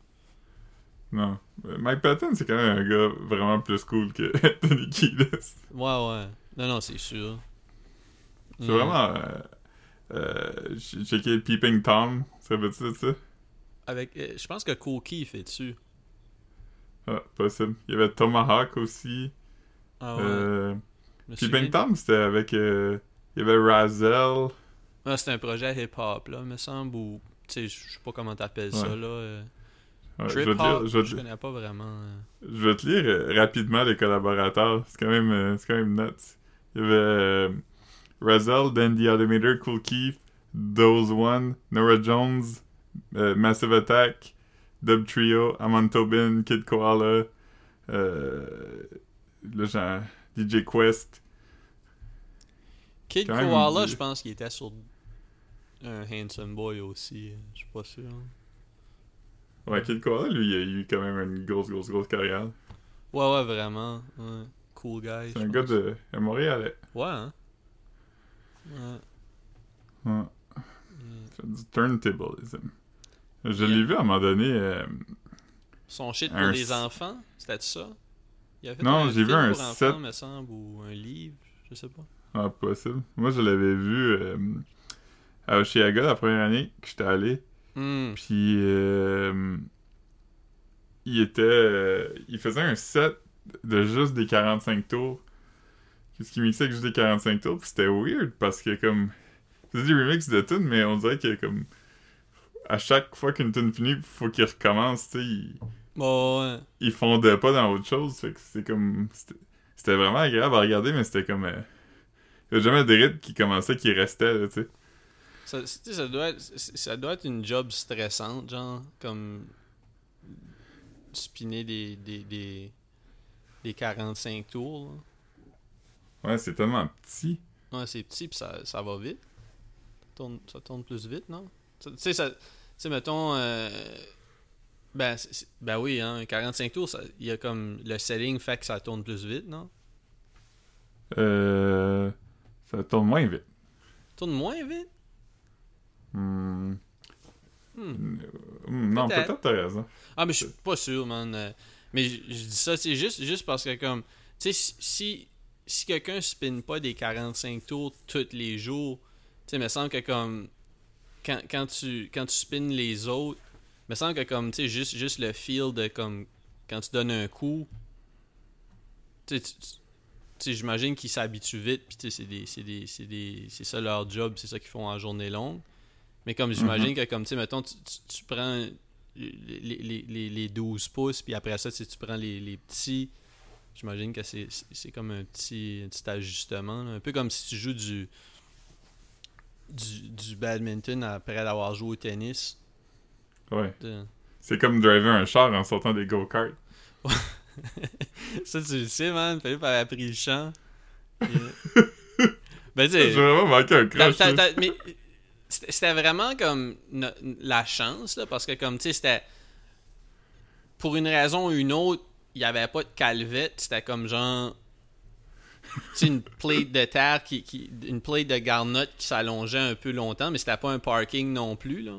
Non. Mike Patton, c'est quand même un gars vraiment plus cool que Anthony Kiedis. Ouais, ouais. Non, non, c'est sûr. C'est vraiment. Euh, euh, checké Peeping Tom. Ça veut dire ça? Avec, euh, je pense que il fait dessus. Ah, possible. Il y avait Tomahawk aussi. Ah ouais. Euh, souviens- Tom, c'était avec. euh, il y avait Razel. Ah, c'est un projet hip-hop, là, me semble, ou... Tu sais, je sais pas comment t'appelles ça, Ouais. là. euh, Ouais, je, Trip hop, connais pas vraiment. euh. je vais te lire rapidement les collaborateurs. C'est quand même, c'est quand même nuts. Il y avait Razel, Dandy Automator, Cool Keith, Dose One, Nora Jones, Massive Attack, Dub Trio, Amon Tobin, Kid Koala, euh, là, genre, DJ Quest. Kid Quand Koala, je pense qu'il était sur un Handsome Boy aussi. euh, Je suis pas sûr. Ouais, Kid Koala, lui, il a eu quand même une grosse, grosse, grosse carrière. Ouais, ouais, vraiment. Ouais. Cool guy. C'est un gars de à Montréal. Ouais, hein. Ouais. Ouais. Mm. Fait du turntablism. Je l'ai vu à un moment donné. euh, Son shit pour Un les enfants, c'était ça? Il avait fait Non, j'ai vu un pour enfants, set- me semble, ou un livre, je sais pas. Ah, possible. Moi, je l'avais vu euh, à Oshiaga la première année que j'étais allé. Hmm. Puis, euh, il était. euh, il faisait un set de juste des 45 tours. Qu'est-ce qu'il mixait avec juste des 45 tours? Puis c'était weird parce que, comme. C'est des remixes de tunes, mais on dirait que, comme. À chaque fois qu'une tune finit, faut qu'il recommence, tu sais. Il, Bon, ouais. il fondait pas dans autre chose. Fait que c'est comme. C'était vraiment agréable à regarder, mais c'était comme. euh, il y a jamais de rythme qui commençait, qui restait, tu sais. Ça, doit être, ça doit être une job stressante, genre, comme spinner des, des, des, des 45 tours. là. Ouais, c'est tellement petit. Ouais, c'est petit puis ça, ça va vite. Ça tourne, ça tourne plus vite, non? Tu sais, ça- sais, mettons. euh, ben, ben oui, hein, 45 tours, il y a comme. Le setting fait que ça tourne plus vite, non? Euh. Ça tourne moins vite. tourne moins vite? Hmm. Hmm. Hmm, non, Peut-être. peut-être t'as raison. Ah, mais je suis pas sûr, man. Euh, Mais je, je dis ça, c'est juste, juste parce que, comme, tu sais, si, si quelqu'un spinne pas des 45 tours tous les jours, tu sais, il me semble que, comme, quand, quand, tu, quand tu spins les autres, il me semble que, comme, tu sais, juste, juste le feel de, comme, quand tu donnes un coup, tu sais, j'imagine qu'ils s'habituent vite, puis tu sais, c'est ça leur job, c'est ça qu'ils font en journée longue. Mais comme j'imagine que comme tu sais, mettons, tu, tu- tu prends les, les, les, les 12 pouces, puis après ça, tu prends les, les petits. J'imagine que c'est, comme un petit, un petit ajustement. là. Un peu comme si tu joues du, du, du badminton après avoir joué au tennis. Ouais. De- C'est comme driver un char en sortant des go-karts. Ça, tu le sais, man. Philippe avait appris le chant. Ben, J'ai vraiment manqué un T'as- t'as- t'as- mais c'était c'était vraiment comme no- la chance, là, parce que comme, tu sais, c'était... Pour une raison ou une autre, il n'y avait pas de calvette, c'était comme genre... Tu sais, une plate de terre, qui, qui- une plate de garnotte qui s'allongeait un peu longtemps, mais c'était pas un parking non plus, là.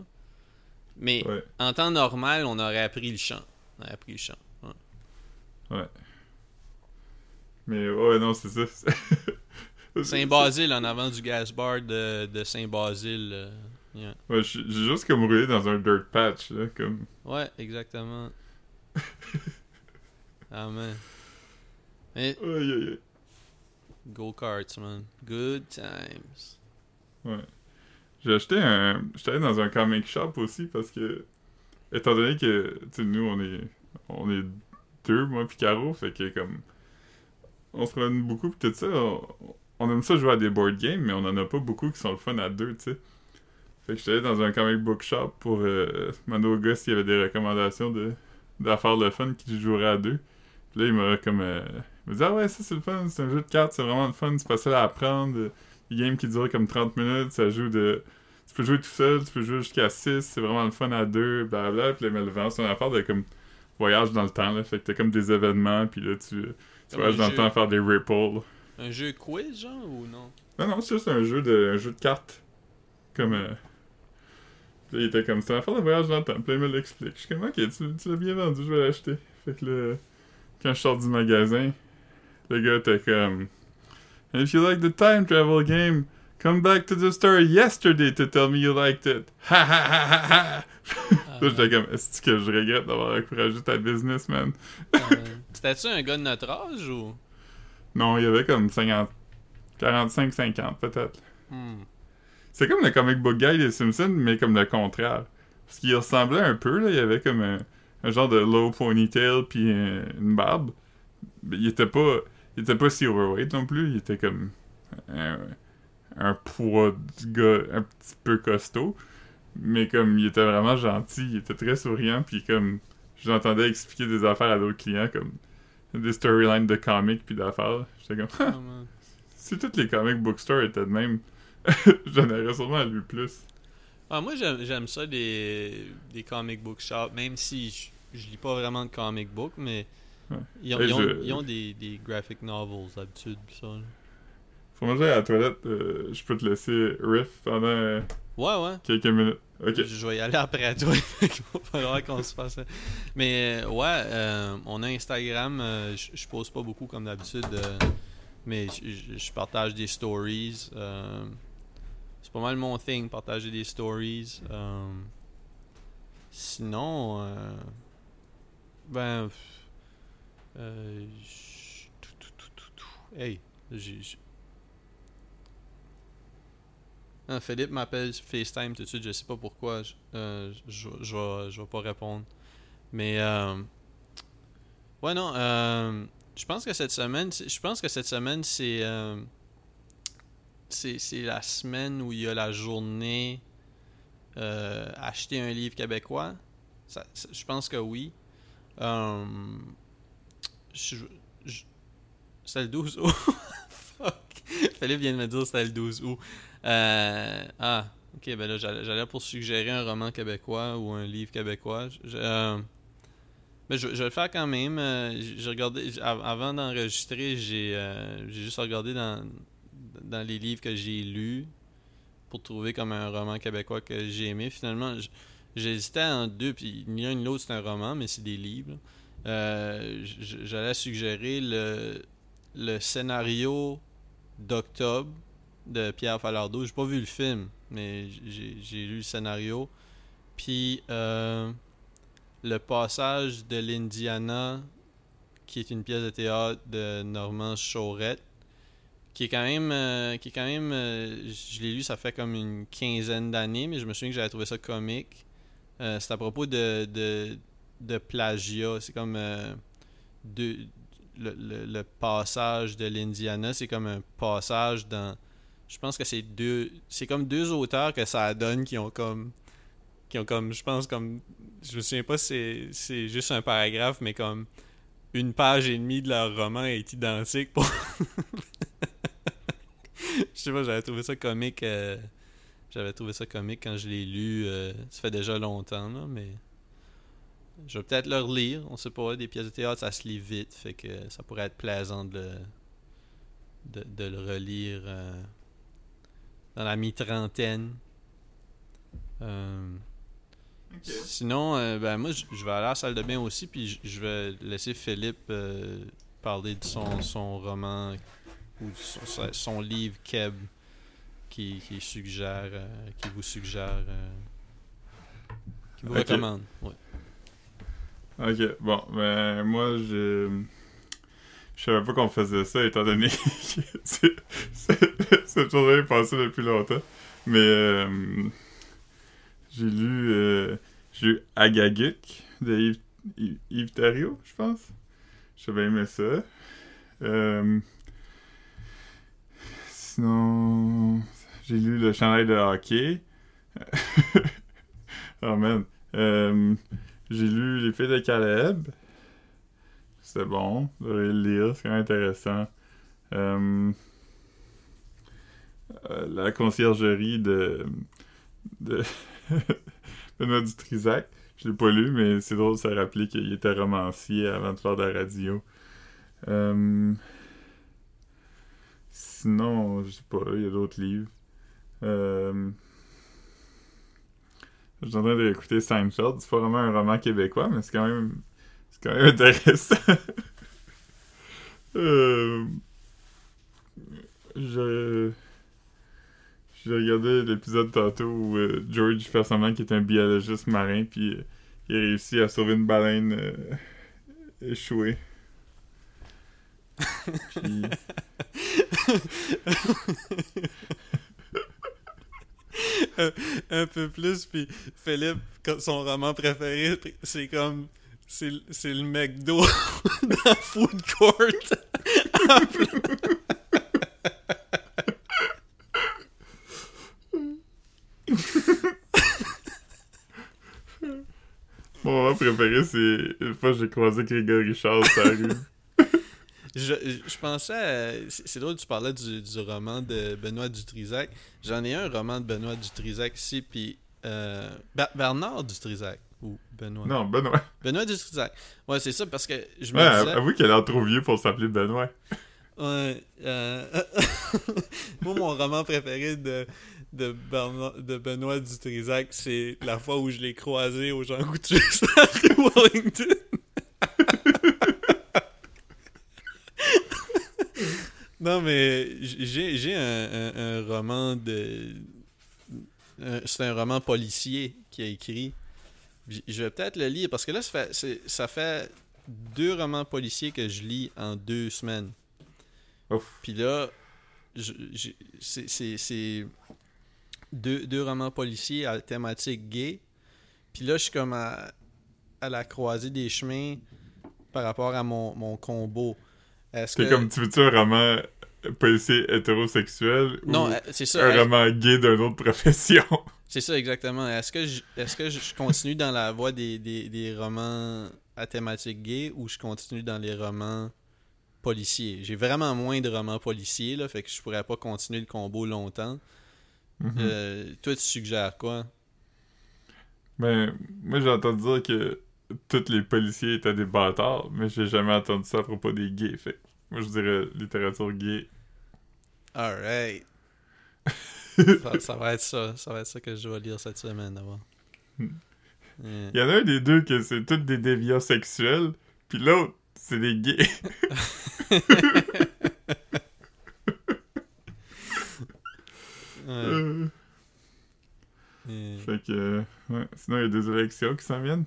Mais Ouais. en temps normal, on aurait appris le chant. On aurait appris le chant. ouais. Mais ouais, non, c'est ça. Saint-Basile, en avant du gas bar de, de Saint-Basile. euh, yeah. Ouais, j'ai juste comme roulé dans un dirt patch, là, comme... Ouais, exactement. ah man. Mais aïe. go-karts, man. Good times. Ouais. J'ai acheté un... J'étais allé dans un comic shop aussi, parce que... Étant donné que, tu nous, on est... On est deux, moi pis Caro, fait que, comme... On se promène beaucoup pis tout ça, on... aime ça jouer à des board games, mais on en a pas beaucoup qui sont le fun à deux, tu sais. Fait que j'étais allé dans un comic book shop pour euh, demander au gars y avait des recommandations de d'affaires le fun qui jouerait à deux. Puis là, il m'a comme... euh, il m'a dit « Ah ouais, ça c'est le fun, c'est un jeu de cartes, c'est vraiment le fun, c'est facile à apprendre. Des games qui durent comme 30 minutes, ça joue de... Tu peux jouer tout seul, tu peux jouer jusqu'à 6, c'est vraiment le fun à deux, blablabla. Puis là, il m'a le vend. C'est une affaire de comme voyage dans le temps, là. Fait que t'as comme des événements, puis là, tu, tu voyages dans le temps à faire des ripples. Un jeu quiz, genre, ou non? Non, non, c'est juste un jeu de, un jeu de cartes. Comme. Euh... Puis là, il était comme, c'est une affaire de voyage dans le temps. Puis là, il me l'explique. Je suis comme, ok, tu, tu l'as bien vendu, je vais l'acheter. Fait que là, quand je sors du magasin, le gars était comme, if you like the time travel game, come back to the store yesterday to tell me you liked it. Ha ha ha ha ha! Ah, Là, j'étais comme, est-ce que je regrette d'avoir encouragé ta business, man? ah, C'était-tu un gars de notre âge ou? Non, il y avait comme 50, 45-50 peut-être. Hmm. C'est comme le comic book guy des Simpsons, mais comme le contraire. Parce qu'il ressemblait un peu, là. Il y avait comme un, un genre de low ponytail puis un- une barbe. Mais il était pas. Il était pas si overweight non plus. Il était comme un, un poids du gars un petit peu costaud. Mais comme il était vraiment gentil, il était très souriant, puis comme je l'entendais expliquer des affaires à d'autres clients, comme des storylines de comics puis d'affaires. J'étais comme, Ah, man. si tous les comic book stores étaient de même, j'en aurais sûrement lu plus. Ah, moi, j'aime j'aime ça des, des comic book shops, même si je, je lis pas vraiment de comic book, mais Ouais. ils, ont, Et ils ont- je- ils ont des, des graphic novels d'habitude, ça. Faut manger à la toilette, euh, je peux te laisser riff pendant euh, Ouais, ouais. quelques minutes. Ok. Je, vais y aller après toi. Il va falloir qu'on se fasse. ça. Mais euh, ouais, euh, on a Instagram. je je pose pas beaucoup comme d'habitude. mais je- partage des stories. c'est pas mal mon thing, partager des stories. sinon, ben. pff, euh, tout. Hey, j'ai. ah, Philippe m'appelle FaceTime tout de suite, je sais pas pourquoi. Je, euh, je, je vais, pas répondre. Mais euh, ouais non, euh, je pense que cette semaine, je pense que cette semaine c'est euh, c'est c'est la semaine où il y a la journée acheter un livre québécois. Je pense que oui. Euh, je, je- c'est le 12 août. Fuck. Philippe vient de me dire c'était le 12 août. Ah, ok, ben là, j'allais pour suggérer un roman québécois ou un livre québécois. Je, euh, ben, je, vais le faire quand même. Euh, j'ai regardé, avant d'enregistrer, j'ai euh, j'ai juste regardé dans, dans les livres que j'ai lus pour trouver comme un roman québécois que j'ai aimé. Finalement, j'hésitais en deux, puis ni l'un ni l'autre c'est un roman, mais c'est des livres. Euh, j'allais suggérer le, le scénario d'Octobre de Pierre Falardeau. J'ai pas vu le film, mais j'ai lu le scénario. Puis euh, le passage de l'Indiana, qui est une pièce de théâtre de Normand Chaurette, qui est quand même, euh, qui est quand même, je l'ai lu, ça fait comme une quinzaine d'années, mais je me souviens que j'avais trouvé ça comique. C'est à propos de, de plagiat. C'est comme euh, le, le- passage de l'Indiana, c'est comme un passage dans. Je pense que c'est deux. C'est comme deux auteurs que ça donne qui ont comme. Qui ont comme. Je pense comme. Je me souviens pas si c'est- juste un paragraphe, mais comme. Une page et demie de leur roman est identique je sais pas, j'avais trouvé ça comique. euh, J'avais trouvé ça comique quand je l'ai lu. euh, ça fait déjà longtemps, là, mais. Je vais peut-être le relire, on sait pas. Des pièces de théâtre, ça se lit vite, fait que ça pourrait être plaisant de le, de, de le relire euh, dans la mi-trentaine. Euh, Sinon, euh, ben moi, je vais aller à la salle de bain aussi, puis je- vais laisser Philippe euh, parler de son, son roman ou son, son- son livre Keb qui, qui suggère, euh, qui vous suggère, euh, qui vous recommande. Ouais. Ok, bon, ben moi je. Je savais pas qu'on faisait ça étant donné que cette journée est passée depuis longtemps. Mais euh, j'ai lu, euh, j'ai lu Agaguk de Yves, Yves, je pense. Bien aimé ça. Euh, sinon, j'ai lu Le chandail de hockey. oh man. J'ai lu Les filles de Caleb. C'était bon. Vous le lire, c'est quand même intéressant. Euh, euh, la conciergerie de, de Benoît Dutrisac. Je l'ai pas lu, mais c'est drôle de se rappeler qu'il était romancier avant de faire de la radio. Euh, sinon, je sais pas, il y a d'autres livres. Je suis en train d'écouter Seinfeld. C'est pas vraiment un roman québécois, mais c'est quand même. C'est quand même intéressant. Euh, je. J'ai regardé l'épisode tantôt où euh, George fait semblant qu'il est un biologiste marin, puis euh, il a réussi à sauver une baleine euh, échouée. Puis- un peu plus, puis Philippe, son roman préféré, c'est comme. C'est le McDo dans Food Court. Mon moment préféré, c'est une fois que j'ai croisé Grégory Charles. Je, je pensais. à- C'est c'est drôle, tu parlais du, du roman de Benoît Dutrisac. J'en ai un roman de Benoît Dutrisac ici, puis. euh, Ber- Bernard Dutrisac. Ou Benoît? Non, Benoît. Benoît Dutrisac. Ouais, c'est ça, parce que je me Ouais, disais. avoue qu'il a l'air trop vieux pour s'appeler Benoît. Ouais, euh, Moi, mon roman préféré de, de, Bernard- de Benoît Dutrisac, c'est la fois où je l'ai croisé aux Jean Coutu sur Wellington. Non, mais j'ai un, un- un roman de. C'est un roman policier qui a écrit. Je vais peut-être le lire parce que là, ça fait, c'est- ça fait deux romans policiers que je lis en deux semaines. Ouf. Puis là, c'est- deux, deux romans policiers à thématique gay. Puis là, je suis comme à, à la croisée des chemins par rapport à mon, mon combo. Est-ce C'est que... comme, tu veux-tu un roman policier hétérosexuel ou Non, euh, c'est ça. un roman gay d'une autre profession? C'est ça, exactement. Est-ce que je, est-ce que je continue dans la voie des, des, des romans à thématique gay ou je continue dans les romans policiers? J'ai vraiment moins de romans policiers, là, fait que je pourrais pas continuer le combo longtemps. Mhm. Euh, toi, tu suggères quoi? Ben, moi j'ai entendu dire que tous les policiers étaient des bâtards, mais j'ai jamais entendu ça à propos des gays. Fait moi je dirais littérature gay. Alright. ça, ça va être ça. Ça va être ça que je dois lire cette semaine d'abord. Il y en a un des deux que c'est tous des déviants sexuels, Puis l'autre, c'est des gays. Ouais. Euh, fait que, ouais. Sinon, il y a des élections qui s'en viennent.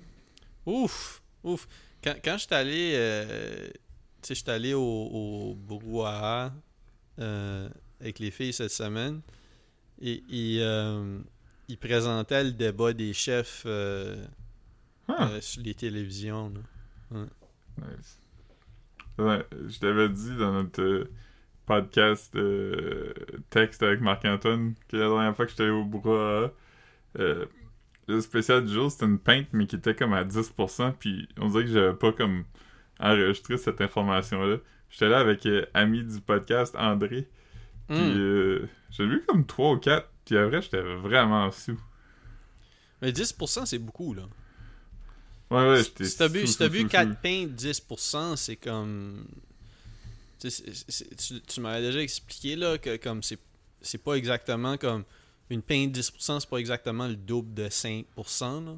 Ouf, ouf. Quand, quand je suis allé, euh, tu sais, je suis allé au, au brouhaha euh, avec les filles cette semaine, et et, euh, ils présentaient le débat des chefs euh, Ah, sur les télévisions. là. nice. Ouais, je t'avais dit dans notre podcast texte avec Marc-Antoine que la dernière fois que j'étais au euh, le spécial du jour, c'était une pinte, mais qui était comme à 10%, puis on dirait que j'avais pas comme enregistré cette information-là. J'étais là avec euh, ami du podcast, André, puis Hmm. euh, j'ai lu comme 3 ou 4, puis vrai, j'étais vraiment sous. Mais 10%, c'est beaucoup, là. Ouais, ouais, j'étais si t'as bu, sous, si bu sous, 4 sous. pintes, 10%, c'est comme... Tu, tu, tu m'avais déjà expliqué, là, que comme c'est c'est pas exactement comme... Une pinte 10%, c'est pas exactement le double de 5%, là.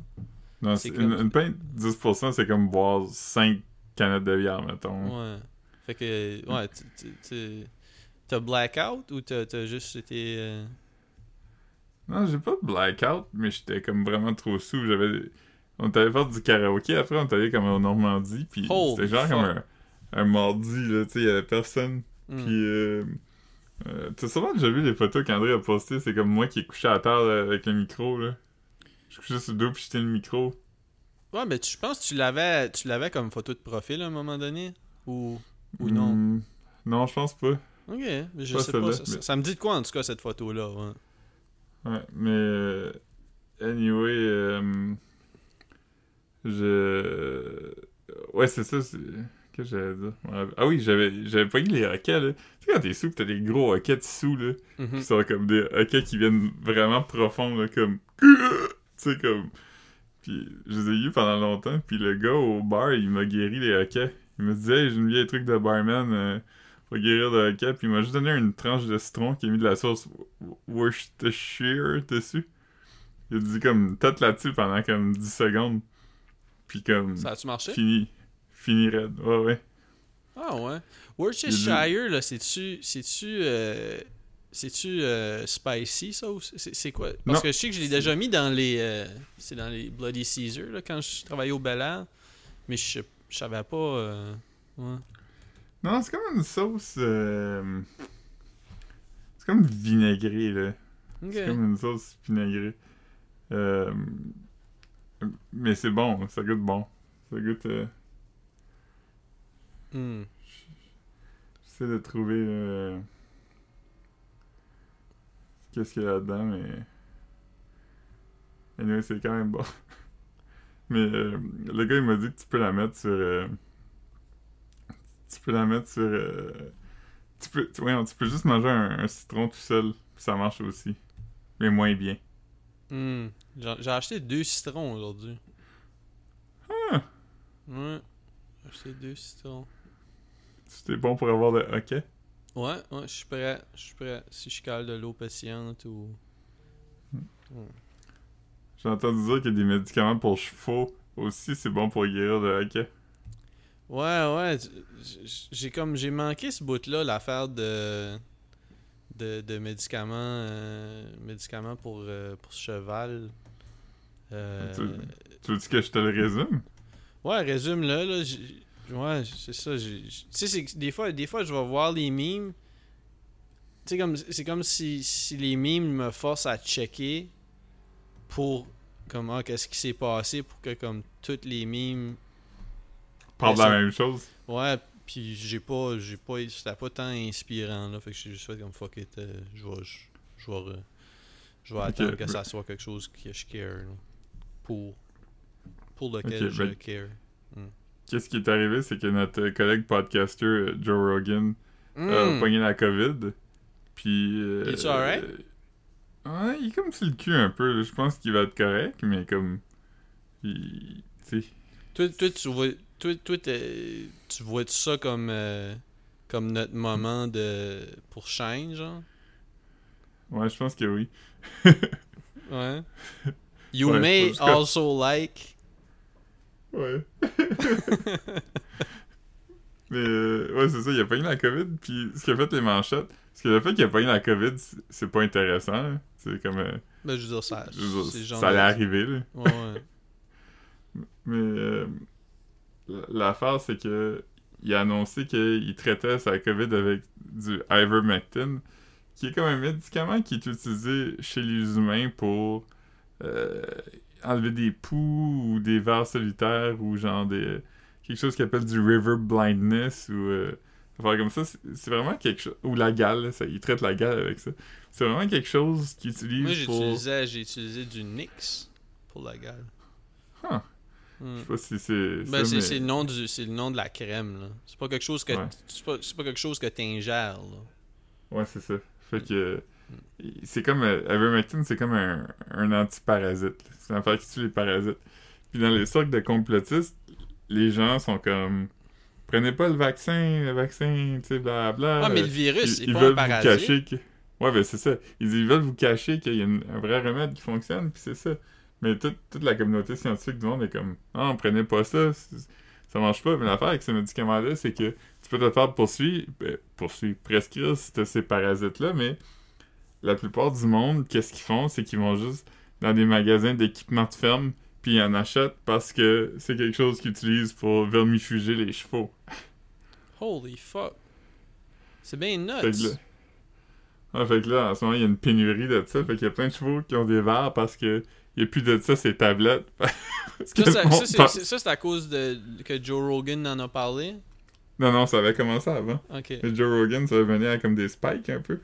Non, c'est c'est comme- une, une pinte, 10%, c'est comme boire 5 canettes de bière, mettons. Ouais. Fait que, ouais, tu- t'as blackout ou t'as juste été... euh, Non, j'ai pas de blackout, mais j'étais comme vraiment trop sous. J'avais. On allé faire du karaoké après, on allé comme en Normandie, puis c'était genre fuck. comme un, un mardi, là, tu sais, il y avait personne. hmm. Puis, euh, euh, t'as sûrement déjà vu les photos qu'André a postées, c'est comme moi qui est couché à terre là, avec le micro, là. Je couché sur le dos, puis j'étais le micro. Ouais, mais tu, je pense que tu l'avais tu l'avais comme photo de profil à un moment donné? Ou, ou non? Hmm, non, je pense pas. Ok, mais je Pas sais pas. Ça, ça- mais- ça me dit de quoi, en tout cas, cette photo-là? ouais. Ouais, mais euh, anyway, euh, je ouais c'est ça, c'est que j'allais dire? Ah oui, j'avais j'avais pogné les hockey là. Tu sais quand t'es sous, pis t'as des gros hockey dessous là, Mhm. qui sont comme des hockey qui viennent vraiment profonds là, comme tu sais comme. Puis je les ai eu pendant longtemps, puis le gars au bar il m'a guéri les hockey. Il me disait hey, j'ai une vieille truc de barman. euh, pour guérir le hockey, puis il m'a juste donné une tranche de citron qui a mis de la sauce Worcestershire dessus. Il a dit comme tête là-dessus pendant comme 10 secondes. Puis comme Ça a-tu marché? fini. Fini raide. Ouais ouais. Ah ouais. Worcestershire, là, c'est-tu. C'est-tu. euh, C'est-tu euh, spicy, ça? ou C'est c'est quoi? Parce Non. que je sais que je l'ai déjà mis dans les. euh, c'est dans les Bloody Caesar, là, quand je travaillais au Bel Air. Mais je, je savais pas. euh, ouais. Non, c'est comme une sauce. euh, C'est comme vinaigré là. C'est comme une sauce vinaigrée. Euh, Mais c'est bon, ça goûte bon. Ça goûte. Hmm. J'essaie de trouver. Qu'est-ce qu'il y a là-dedans, mais. Anyway, c'est quand même bon. mais euh, le gars, il m'a dit que tu peux la mettre sur. euh, Tu peux la mettre sur. euh, Tu peux, tu, ouais, tu peux juste manger un, un citron tout seul, puis ça marche aussi. Mais moins bien. Hmm. J'ai acheté deux citrons aujourd'hui. Ah! Ouais. J'ai acheté deux citrons. C'était bon pour avoir le hockey? Ouais, ouais, je suis prêt. Je suis prêt. Si je cale de l'eau patiente ou. J'ai entendu dire qu'il y a des médicaments pour chevaux aussi, c'est bon pour guérir le hockey. Ouais, ouais. J'ai comme. J'ai manqué ce bout-là, l'affaire de. De, de médicaments. euh, médicaments pour, euh, pour cheval. Euh, Tu veux-tu que je te le résume? Ouais, résume-le, là. Ouais, c'est ça. Tu sais, c'est que des fois, des fois, je vais voir les memes. Tu sais, comme, c'est comme si, si les memes me forcent à checker pour, comme, ah, qu'est-ce qui s'est passé pour que, comme, toutes les memes. Parle de la même chose. Ouais, puis j'ai pas, j'ai pas, c'était pas tant inspirant, là. Fait que j'ai juste fait comme, fuck it, euh, je vais, je, vais, je vais attendre que ça soit quelque chose que je care, là. Pour, pour lequel je ben- care. Qu'est-ce qui est arrivé, c'est que notre collègue podcaster euh, Joe Rogan a Hmm. pogné la COVID. Puis. euh, Il est-tu alright? euh, Ouais, il est comme sur le cul un peu. Je pense qu'il va être correct, mais comme. Il. Tu sais. Toi, toi, tu vois, toi, tu vois ça comme, euh, comme notre moment de pour change, genre? Ouais, je pense que oui. Ouais. You Ouais, may also like. Ouais. Mais euh, ouais, c'est ça, il a pas eu la COVID, puis ce qui a fait les manchettes, parce que le fait qu'il a pas eu la COVID, c'est- c'est pas intéressant. hein. C'est comme. euh, Ben, je veux dire, ça. je veux dire, c'est genre ça allait de- arriver, là. Ouais, ouais. Mais euh, l'affaire, c'est que il a annoncé qu'il traitait sa COVID avec du ivermectin, qui est comme un médicament qui est utilisé chez les humains pour euh, enlever des poux ou des vers solitaires ou genre des quelque chose qu'il appelle du river blindness ou euh, comme ça. C'est vraiment quelque chose ou la gale, ça, il traite la gale avec ça. C'est vraiment quelque chose qu'il utilise Moi, pour. j'utilisais, j'ai utilisé du Nix pour la gale. Huh. Hmm. Je sais pas si c'est. Ben, c'est mais- le nom du c'est le nom de la crème là. C'est pas quelque chose que Ouais. c'est pas, c'est pas quelque chose que t'ingères là. Ouais, c'est ça. Fait que. C'est comme. euh, Ivermectin, c'est comme un, un antiparasite. C'est une affaire qui tue les parasites. Puis dans les cercles de complotistes, les gens sont comme. Prenez pas le vaccin, le vaccin, tu sais, blablabla. Ouais, mais le virus, c'est pas un parasite. vous cacher que. Ouais, ben c'est ça. Ils, ils veulent vous cacher qu'il y a une- un vrai remède qui fonctionne, puis c'est ça. Mais toute, toute la communauté scientifique du monde est comme. Non, prenez pas ça. Ça marche pas. Mais l'affaire avec ces médicaments-là, c'est que tu peux te faire poursuivre, ben, poursuivre, prescrire si t'as ces parasites-là, mais la plupart du monde, qu'est-ce qu'ils font? C'est qu'ils vont juste dans des magasins d'équipement de ferme, puis ils en achètent parce que c'est quelque chose qu'ils utilisent pour vermifuger les chevaux. Holy fuck. C'est bien nuts. Ouais, fait que là, en ce moment, il y a une pénurie de ça. Fait qu'il y a plein de chevaux qui ont des verres parce que il n'y a plus de ça, ces tablettes. Ça, c'est- à cause de que Joe Rogan en a parlé? Non, non, ça avait commencé avant. Ok. Mais Joe Rogan, ça venait à comme des spikes un peu.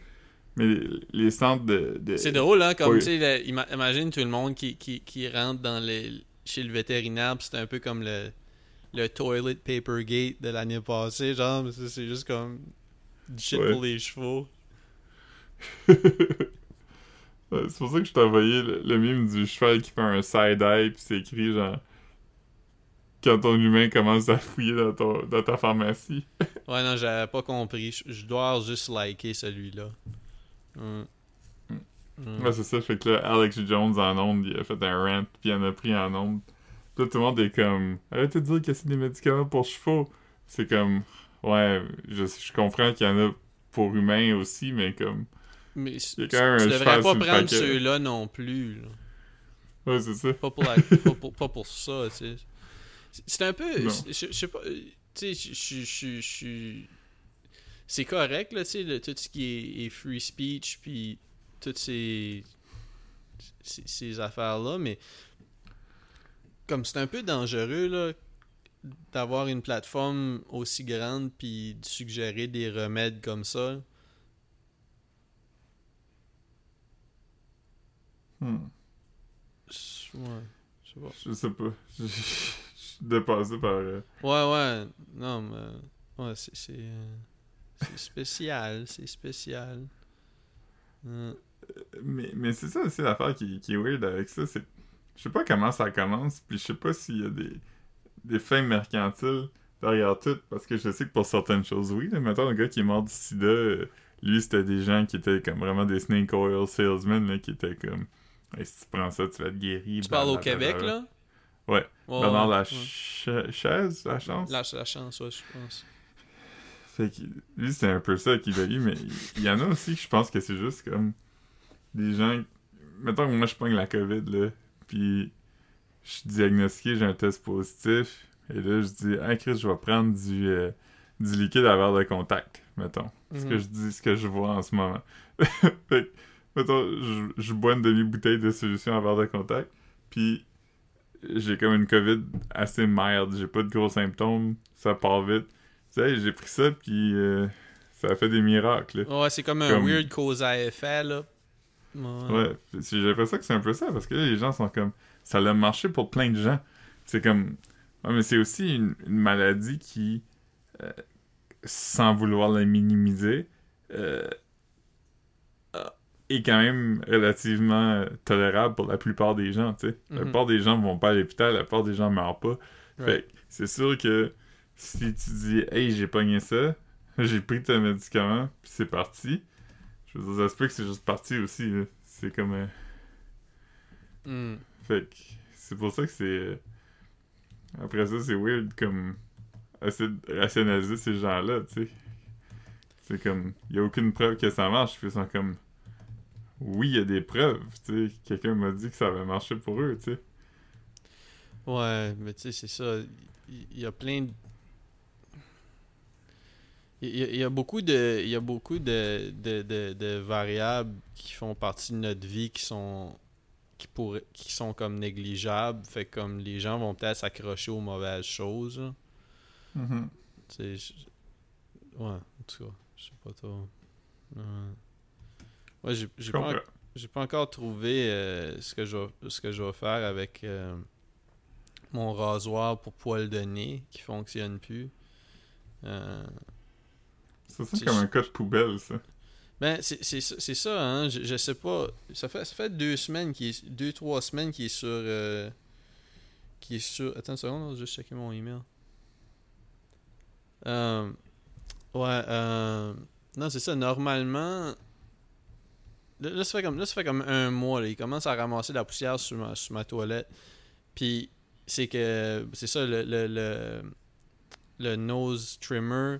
Mais les, les centres de. de- C'est drôle, hein, comme, Oui. tu sais, imagine tout le monde qui, qui, qui rentre dans les, chez le vétérinaire, c'est un peu comme le, le toilet paper gate de l'année passée, genre, c'est c'est juste comme du shit Ouais. pour les chevaux. C'est pour ça que je t'ai envoyé le, le mime du cheval qui fait un side-eye, puis c'est écrit genre. Quand ton humain commence à fouiller dans, ton, dans ta pharmacie. Ouais, non, j'avais pas compris. Je, je dois juste liker celui-là. Hum. Ouais, c'est ça. Fait que là, Alex Jones en onde, il a fait un rant, puis il en a pris en onde. Puis là, tout le monde est comme. Arrêtez de dire que c'est des médicaments pour chevaux. C'est comme. Ouais, je, je comprends qu'il y en a pour humains aussi, mais comme. Mais tu, quand même tu un devrais pas prendre ceux-là non plus. là. Ouais, c'est ça. Pas pour, la, pas, pour, pas pour ça, tu sais. C'est- un peu. Je je sais pas. euh, Tu sais, je-. C'est correct, là, tu sais, le- tout ce qui est, est free speech, puis toutes ces. ces, ces affaires-là, mais. Comme c'est un peu dangereux, là, d'avoir une plateforme aussi grande, puis de suggérer des remèdes comme ça. Hmm. Je- Ouais, je sais pas. Je sais pas. Je, je suis dépassé par. euh, Ouais, ouais. Non, mais. Ouais, c'est. C'est euh, c'est spécial. C'est spécial. Hum. Mais, mais c'est ça aussi l'affaire qui, qui est weird avec ça. C'est. Je sais pas comment ça commence, puis je sais pas s'il y a des, des fins mercantiles derrière tout, parce que je sais que pour certaines choses, oui. Là, mettons, le gars qui est mort du sida, euh, lui, c'était des gens qui étaient comme vraiment des snake oil salesmen, là, qui étaient comme. Hey, si tu prends ça, tu vas être guéri. Tu parles au. Québec, là? Ouais. Ouais, Bernard la ouais. Ch- chaise, la chance. La, la chance, ouais, je pense. Fait que lui, c'est un peu ça qu'il a eu, mais il y en a aussi que je pense que c'est juste comme des gens. Mettons que moi, je pogne la COVID, là, puis je suis diagnostiqué, j'ai un test positif, et là, je dis, ah, Chris, je vais prendre du, euh, du liquide à verre de contact, mettons. Ce que Mhm. je dis, ce que je vois en ce moment. fait que, mettons, je, je bois une demi-bouteille de solution à verre de contact, puis j'ai comme une COVID assez merde, j'ai pas de gros symptômes, ça part vite. Tu sais, j'ai pris ça, puis euh, ça a fait des miracles. là. Ouais, c'est comme un weird cause à effet, là. Ouais. Ouais, j'ai l'impression que c'est un peu ça, parce que là, les gens sont comme... Ça a marché pour plein de gens. C'est comme... Ouais, mais c'est aussi une, une maladie qui, euh, sans vouloir la minimiser, euh, est quand même relativement euh, tolérable pour la plupart des gens, tu sais. La Mhm. plupart des gens vont pas à l'hôpital, la plupart des gens meurent pas. Ouais. Fait que c'est sûr que si tu dis « Hey, j'ai pogné ça, j'ai pris tes médicaments, puis c'est parti », je veux dire, ça se peut que c'est juste parti aussi. C'est comme... euh, Hum. Fait que c'est pour ça que c'est... euh, Après ça, c'est weird comme essayer de rationaliser ces gens-là, tu sais. C'est comme, il a aucune preuve que ça marche, puis ils sont comme, oui, il y a des preuves, tu sais. Quelqu'un m'a dit que ça avait marché pour eux, tu sais. Ouais, mais tu sais, c'est ça. Il y, a plein de. Il y, a, il y a beaucoup de, il y a beaucoup de, de, de, de variables qui font partie de notre vie qui sont qui pourraient qui sont comme négligeables fait que comme les gens vont peut-être s'accrocher aux mauvaises choses là. Mhm. Tu sais, je- ouais en tout cas je sais pas trop ouais, ouais j'ai pas, en- pas encore trouvé euh, ce que je vais, ce que je vais faire avec euh, mon rasoir pour poils de nez qui fonctionne plus Euh, Ça c'est- comme un cas de poubelle, ça. Ben, c'est ça, c'est ça, hein. Je, je sais pas. Ça fait, ça fait deux semaines, qui est, deux, trois semaines qu'il est sur. euh, qui est sur. Attends une seconde, je vais juste checker mon email. Euh, ouais, euh, non, c'est ça. Normalement. Là, ça fait comme, là, ça fait comme un mois. Là, il commence à ramasser de la poussière sur ma, sur ma toilette. Puis, c'est que. C'est ça, le, le, le, le nose trimmer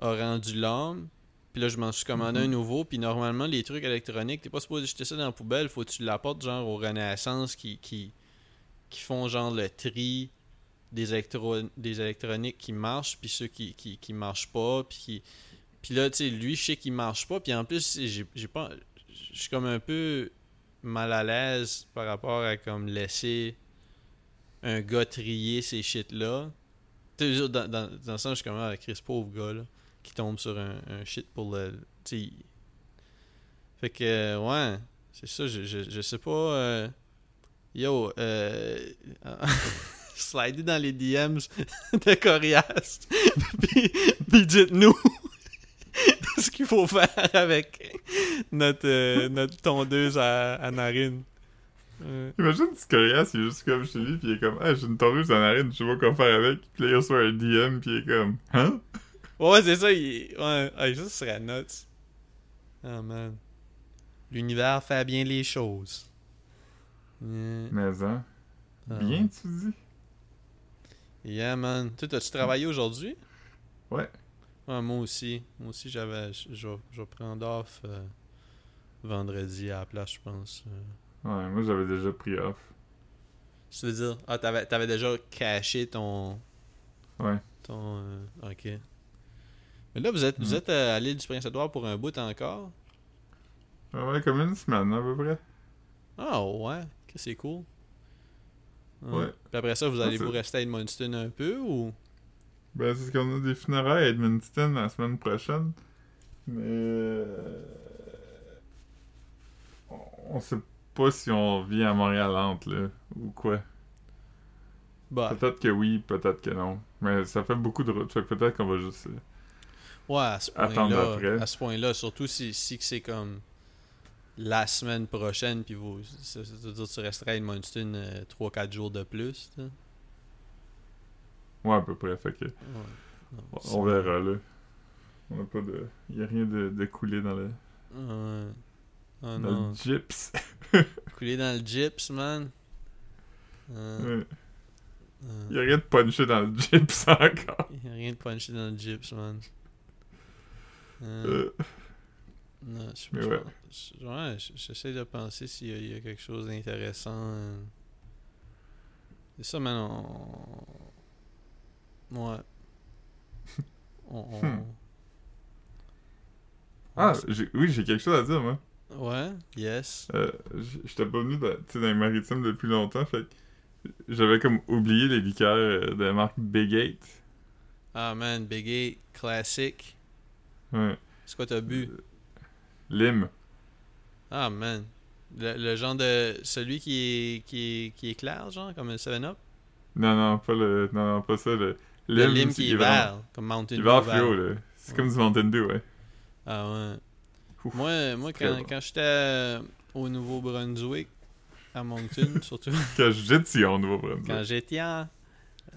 a rendu l'âme. Puis là, je m'en suis commandé Mhm. un nouveau. Puis normalement, les trucs électroniques, t'es pas supposé jeter ça dans la poubelle. Faut que tu l'apportes genre aux Renaissance qui, qui, qui font genre le tri des, électro des électroniques qui marchent, puis ceux qui, qui, qui marchent pas. Puis, qui- puis là, tu sais, lui, je sais qu'il marche pas. Puis en plus, j'ai pas. Je suis comme un peu mal à l'aise par rapport à comme laisser un gars trier ces shit-là. Dans, dans, le sens, je suis comme, ah, Chris, pauvre gars, là, qui tombe sur un, shit pour le. Tu sais. Fait que, ouais, c'est ça, je, je, je sais pas. euh, yo, euh. dans les DMs de Corias. puis, puis dites-nous ce qu'il faut faire avec notre, euh, notre tondeuse à, à narine. Euh, Imagine si Corias, il est juste comme chez lui, puis il est comme, ah, j'ai une tondeuse la narine, je sais pas quoi faire avec. Puis là, il reçoit un DM, puis il est comme, hein? Ouais, c'est ça, il... ouais, ouais, ça serait nuts. Oh man. L'univers fait bien les choses. Yeah. Mais, hein? Ah. Bien, tu dis? Yeah, man. Toi, t'as-tu travaillé aujourd'hui? Ouais. Moi aussi. Moi aussi, j'avais. Je je vais je vais prendre off euh, vendredi à la place, je pense. Euh, Ouais, moi, j'avais déjà pris off. Tu veux dire, ah, t'avais, t'avais déjà caché ton. Ouais. Ton. euh, ok. Mais là, vous êtes, vous Mhm. êtes euh, à l'île du Prince-Édouard pour un bout encore? Ah Ouais, comme une semaine, à peu près. Ah, ouais. Que c'est cool. Ouais. Puis après ça, vous Ah, allez vous rester à Edmundston un peu ou? Ben, c'est ce qu'on a des funérailles à Edmonton la semaine prochaine. Mais. euh, On- sait pas si on vit à Montréal entre, là, ou quoi. Bah, Peut-être que oui, peut-être que non. Mais ça fait beaucoup de route, peut-être qu'on va juste. euh, ouais, à ce Attendre point-là. après. À ce point-là, surtout si, si c'est comme la semaine prochaine, puis vous. Ça, ça veut dire que tu resterais à Edmundston 3-4 jours de plus. Ouais, à peu près, fait que. Ouais. Non, On verra, là. On a pas de. Y a rien de, de coulé dans le. Ouais. Oh dans non. le gyps. Couler dans le gyps, man. Euh, Ouais. euh, Y a rien de punché dans le gyps encore. y a rien de punché dans le gyps, man. Euh, non, je, mais ouais. ouais, j'essaie de penser s'il y, a- il y a quelque chose d'intéressant. euh. C'est ça, man. On... Ouais. On, on- Hmm. Ah, oui, j'ai quelque chose à dire, moi. Ouais, yes. Euh, j- J'étais pas venu dans, dans les maritimes depuis longtemps, fait que j'avais comme oublié les liqueurs euh, de la marque Big Eight. Ah, man, Big Eight, classique. Ouais. C'est quoi t'as bu? Lime. Ah, man. Le, le genre de. Celui qui est, qui est, qui est clair, genre, comme le 7-Up? Non, non, pas le. Non, non, pas ça. Le Le lime, qui est vert, comme Mountain Il Dew. va vert. fluo, là. C'est comme du Mountain Dew, ouais. Ah, ouais. Ouf, Moi, moi quand, bon. quand j'étais euh, au Nouveau-Brunswick, à Moncton, surtout Quand on va prendre quand j'étais en.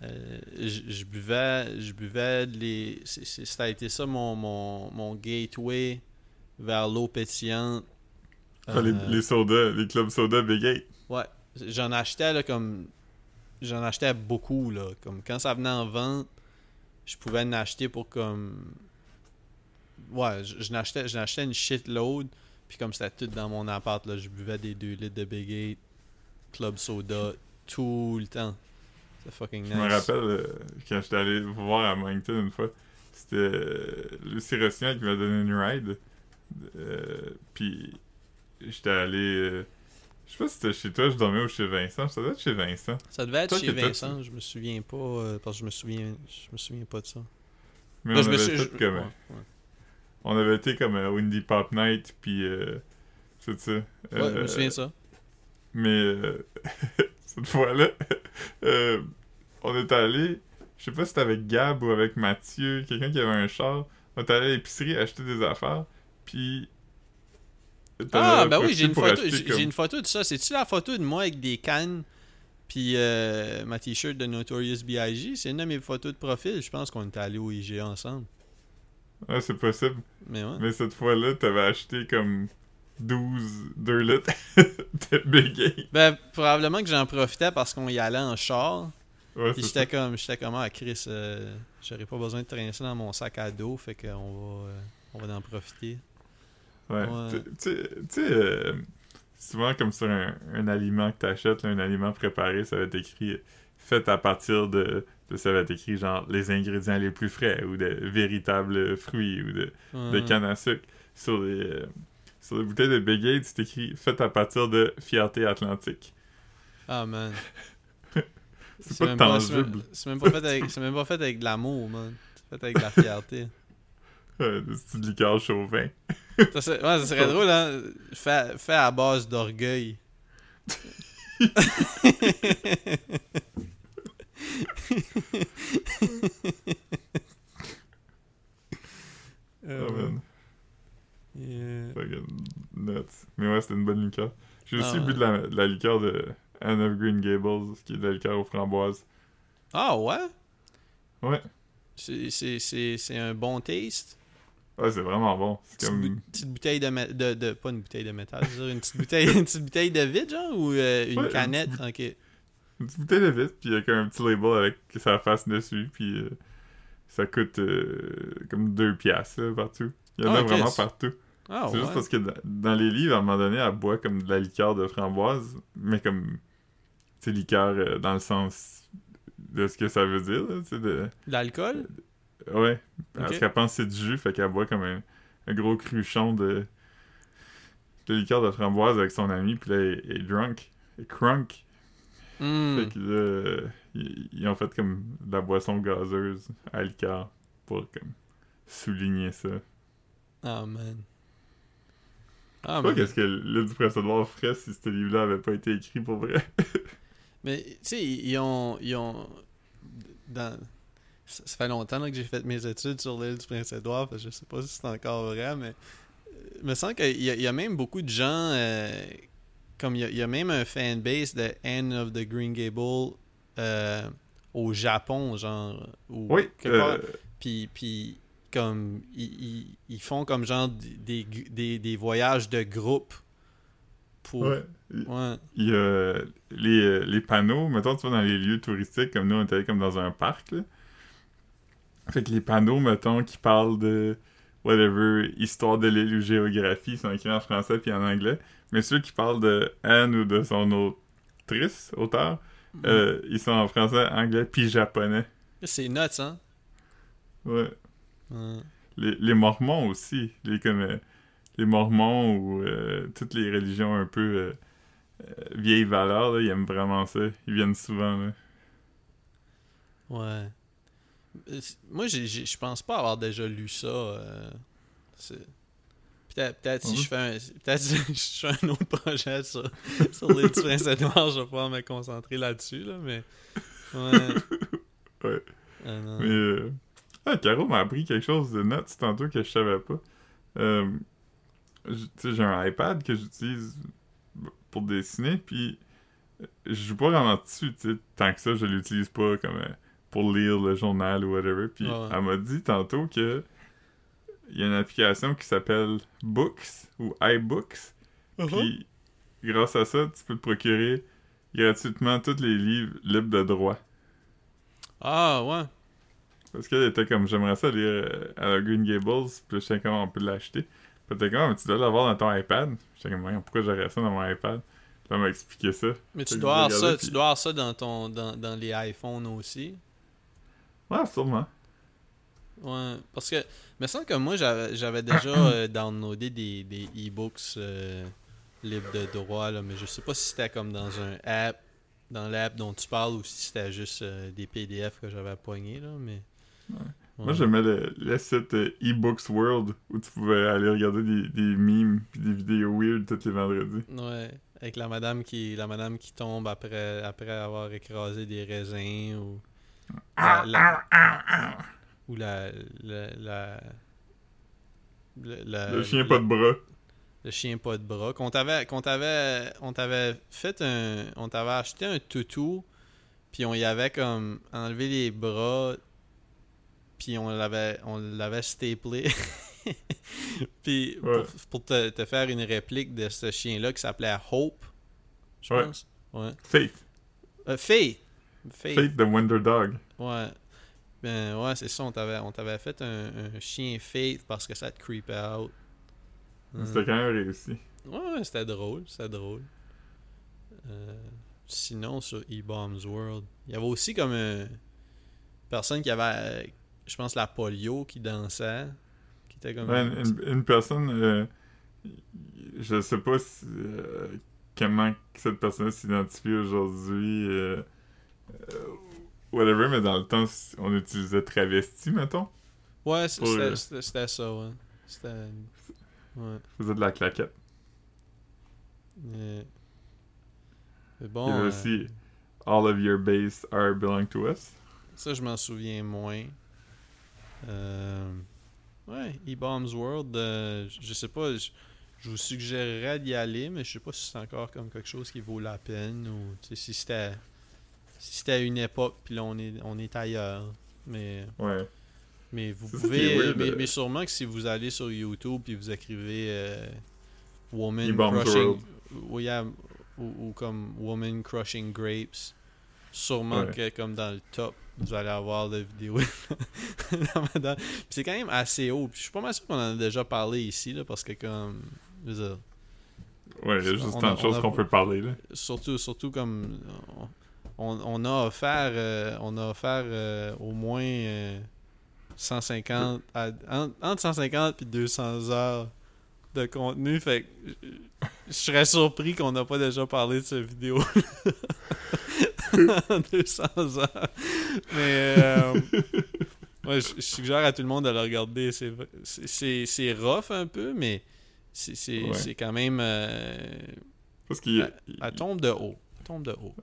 euh, je je buvais, je buvais les. c'est- c'est- Ça a été ça mon, mon, mon gateway vers l'eau pétillante. Ah, les, Euh, les sodas, les clubs soda Big. Ouais, j'en achetais là comme j'en achetais beaucoup, là. Comme quand ça venait en vente, je pouvais en acheter pour comme. Ouais, je, je n'achetais, je n'achetais une shitload. Puis comme c'était tout dans mon appart, là, je buvais des 2 litres de Big 8, Club Soda, tout le temps. C'est fucking nice. Je me rappelle euh, quand j'étais allé vous voir à Moncton une fois, c'était euh, Lucie Rossignol qui m'a donné une ride. Euh, puis j'étais allé. euh, je sais pas si c'était chez toi, je dormais ou chez Vincent. Ça doit être chez Vincent. Ça devait être Toi chez Vincent, je me souviens pas, parce que je me souviens, je me souviens pas de ça. Mais Là, on je me suis- je- comme. ouais, ouais. On avait été comme à Windy Pop Night, puis euh, tout ça. Ouais, je Euh, me souviens de ça. Mais euh, cette fois-là, euh, on est allé, je sais pas si c'était avec Gab ou avec Mathieu, quelqu'un qui avait un char. On est allé à l'épicerie acheter des affaires, puis. Ah, ben oui, j'ai une photo, comme- une photo de ça. C'est-tu la photo de moi avec des cannes puis euh, ma t-shirt de Notorious B.I.G.? C'est une de mes photos de profil. Je pense qu'on était allés au IGA ensemble. Ouais, c'est possible. Mais ouais. Mais cette fois-là, t'avais acheté comme 12, 2 litres de Eight. Ben, probablement que j'en profitais parce qu'on y allait en char. Ouais, Puis j'étais comme, j'étais comme, ah, Chris, euh, j'aurais pas besoin de traîner ça dans mon sac à dos. Fait qu'on va, euh, on va en profiter. Ouais. Ouais. Tu- sais, euh, souvent comme sur un, un aliment que t'achètes, là, un aliment préparé, ça va être écrit fait à partir de- ça va être écrit genre les ingrédients les plus frais ou de véritables fruits ou de, de canne à sucre. Sur les, euh, sur les bouteilles de Eight, c'est écrit fait à partir de fierté atlantique. Ah, man. C'est pas même c'est même- tangible. C'est même, pas fait avec- c'est même pas fait avec de l'amour, man. C'est fait avec de la fierté. Ouais, c'est du liqueur chauvin. Ça, serait- ouais, ça serait drôle, hein? Fait, fait à base d'orgueil. Euh, Oh, man. yeah. Fucking nuts. Mais ouais, c'était une bonne liqueur. J'ai aussi Ah, bu de la, de la liqueur de Anne of Green Gables, qui est de la liqueur aux framboises. Ah ouais? Ouais. C'est- C'est c'est- c'est un bon taste? Ouais, c'est vraiment bon. C'est Petite, comme. bou- petite bouteille de, de, de- Pas une bouteille de métal, je veux dire, une petite bouteille, une petite bouteille de vide, genre, ou euh, une Ouais, une canette? petite Ok. Une petite bouteille de vitre, puis il y a comme un petit label avec sa face dessus, puis euh, ça coûte euh, comme 2 piastres là, partout. Il y en Ah, a ok, vraiment partout. Ah c'est ouais. juste parce que dans, les livres, à un moment donné, elle boit comme de la liqueur de framboise, mais comme, tu sais, liqueur euh, dans le sens de ce que ça veut dire, là, tu de... L'alcool? Ouais, parce qu'elle pense que c'est du jus, fait qu'elle boit comme un, un gros cruchon de, de liqueur de framboise avec son ami, puis là, elle elle est drunk, elle est crunk. Hmm. Fait que là, ils, ils ont fait comme de la boisson gazeuse à pour comme souligner ça. Ah, man. Je Ah, sais pas qu'est-ce que le du Prince Edward ferait si ce livre-là avait pas été écrit pour vrai? Mais, tu sais, ils ont. Ils ont dans... ça, ça fait longtemps là, que j'ai fait mes études sur l'île du Prince-Édouard. Je sais pas si c'est encore vrai, mais. euh, Il me semble qu'il y, a- il y a même beaucoup de gens. euh, comme il y, a, il y a même un fanbase de Anne of the Green Gable euh, au Japon, genre. Ou Oui, euh, Puis, puis comme, ils, font comme genre des, des, des voyages de groupe pour. ouais. Il- Ouais. Il y a les, les panneaux, mettons, tu vas dans les lieux touristiques, comme nous, on était allé comme dans un parc, là. Fait que les panneaux, mettons, qui parlent de whatever, histoire de l'île ou géographie, sont écrits en français puis en anglais. Mais ceux qui parlent de Anne ou de son autrice, auteur, euh, ils sont en français, anglais puis japonais. C'est nuts, hein? Ouais. Les, les mormons aussi, les comme euh, les mormons ou euh, toutes les religions un peu vieilles valeurs, là, ils aiment vraiment ça. Ils viennent souvent, là. Ouais. Euh, Moi, je pense pas avoir déjà lu ça. euh, Peut-être peut si Mhm. je fais un, peut-être si je fais un autre projet sur, sur les du Prince-Édouard, je vais pouvoir me concentrer là-dessus, là, mais... Ouais. Ouais. Ah. Mais euh... ah, Caro m'a appris quelque chose de net tantôt que je savais pas. Euh, j- tu sais, j'ai un iPad que j'utilise pour dessiner, puis je joue pas vraiment dessus, tu sais, tant que ça, je l'utilise pas comme pour lire le journal ou whatever. Puis Ouais. elle m'a dit tantôt que il y a une application qui s'appelle Books ou iBooks, Uh-huh. puis grâce à ça, tu peux te procurer gratuitement tous les livres libres de droit. Ah, ouais. Parce qu'elle était comme, j'aimerais ça lire euh, à la Green Gables, puis je sais comment on peut l'acheter. Puis t'es comme, mais tu dois l'avoir dans ton iPad. J'étais comme, pourquoi j'aurais ça dans mon iPad? Puis elle m'a expliqué ça. Mais tu dois, avoir ça, tu dois avoir ça dans, ton, dans, dans les iPhones aussi. Ouais, sûrement. Ouais, parce que, me semble que moi, j'avais déjà euh, downloadé des, des e-books euh, libres de droit, là, mais je sais pas si c'était comme dans un app, dans l'app dont tu parles, ou si c'était juste euh, des PDF que j'avais pognés, là, mais... Moi, Ouais. j'aimais le, le site eBooks World où tu pouvais aller regarder des, des memes puis des vidéos weird tous les vendredis. Ouais, avec la madame qui la madame qui tombe après après avoir écrasé des raisins ou la, la- ou la la, la- le, la- le chien pas de bras. le chien pas de bras qu'on t'avait qu'on t'avait on t'avait fait un on t'avait acheté un toutou puis on y avait comme enlevé les bras puis on l'avait on l'avait staplé puis Ouais. pour, pour te, te faire une réplique de ce chien là qui s'appelait Hope je Ouais. pense ouais Faith. Euh, Faith Faith the Wonder Dog. ouais ben ouais c'est ça on t'avait on t'avait fait un, un chien Faith parce que ça te creepait out C'était quand même réussi. Ouais, c'était drôle, c'était drôle. Euh, sinon, sur E-Bombs World, il y avait aussi comme une personne qui avait, je pense, la polio qui dansait. Qui était comme. Ouais, une, une personne, euh, je sais pas si, euh, comment cette personne s'identifie aujourd'hui, euh, whatever, mais dans le temps, on utilisait travesti, mettons. Ouais, c'était euh, c'était- ça, ouais. C'était. Ouais. Faisait de la claquette. euh, Mais Il bon, y avait euh, aussi All of your base are belong to us. ça, je m'en souviens moins. Euh, Ouais, E-Bombs World, euh, je sais pas, je, je vous suggérerais d'y aller, mais je sais pas si c'est encore comme quelque chose qui vaut la peine ou si c'était c'était à une époque puis là on est on est ailleurs. Mais Ouais. mais vous pouvez est weird, mais, euh. mais sûrement que si vous allez sur YouTube puis vous écrivez euh, Woman Crushing ou, yeah, ou, ou comme Woman Crushing Grapes, sûrement Ouais. que comme dans le top vous allez avoir la vidéo c'est quand même assez haut. Puis je suis pas mal sûr qu'on en a déjà parlé ici, là, parce que comme. je veux dire, Ouais, il y a juste tant de choses qu'on peut parler, là. surtout, surtout comme. On, on a offert, euh, on a offert euh, au moins euh, 150. à- en- entre 150 et 200 heures de contenu. Fait que je- serais surpris qu'on n'a pas déjà parlé de cette vidéo. 200 heures. Mais. euh, ouais, je, je suggère à tout le monde de le regarder. C'est rough un peu, mais c'est Ouais. quand même. euh, Parce qu'il elle tombe de haut. Elle tombe de haut.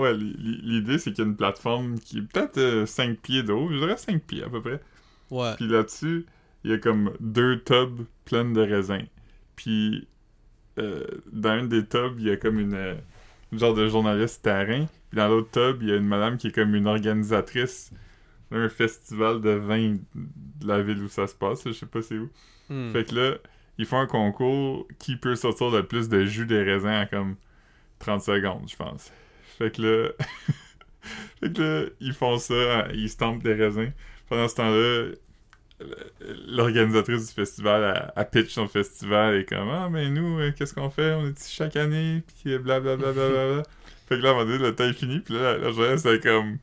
Ouais, l'i- l'i- l'idée, c'est qu'il y a une plateforme qui est peut-être 5 pieds de haut. Je dirais 5 pieds, à peu près. Ouais. Puis là-dessus, il y a comme deux tubs pleines de raisins. Puis euh, dans un des tubs, il y a comme une, euh, une genre de journaliste terrain. Puis dans l'autre tub, il y a une madame qui est comme une organisatrice d'un festival de vin de la ville où ça se passe. Je sais pas c'est où. Hmm. Fait que là, ils font un concours qui peut sortir le plus de jus des raisins en comme 30 secondes, je pense. Fait que là, fait que là, ils font ça, ils stampent des raisins. Pendant ce temps-là, l'organisatrice du festival, elle pitch son festival et comme Ah, mais nous, euh, qu'est-ce qu'on fait? On est ici chaque année, puis blablabla. Bla, bla, bla. fait que là, à un moment donné, le temps est fini, puis là, la, elle est comme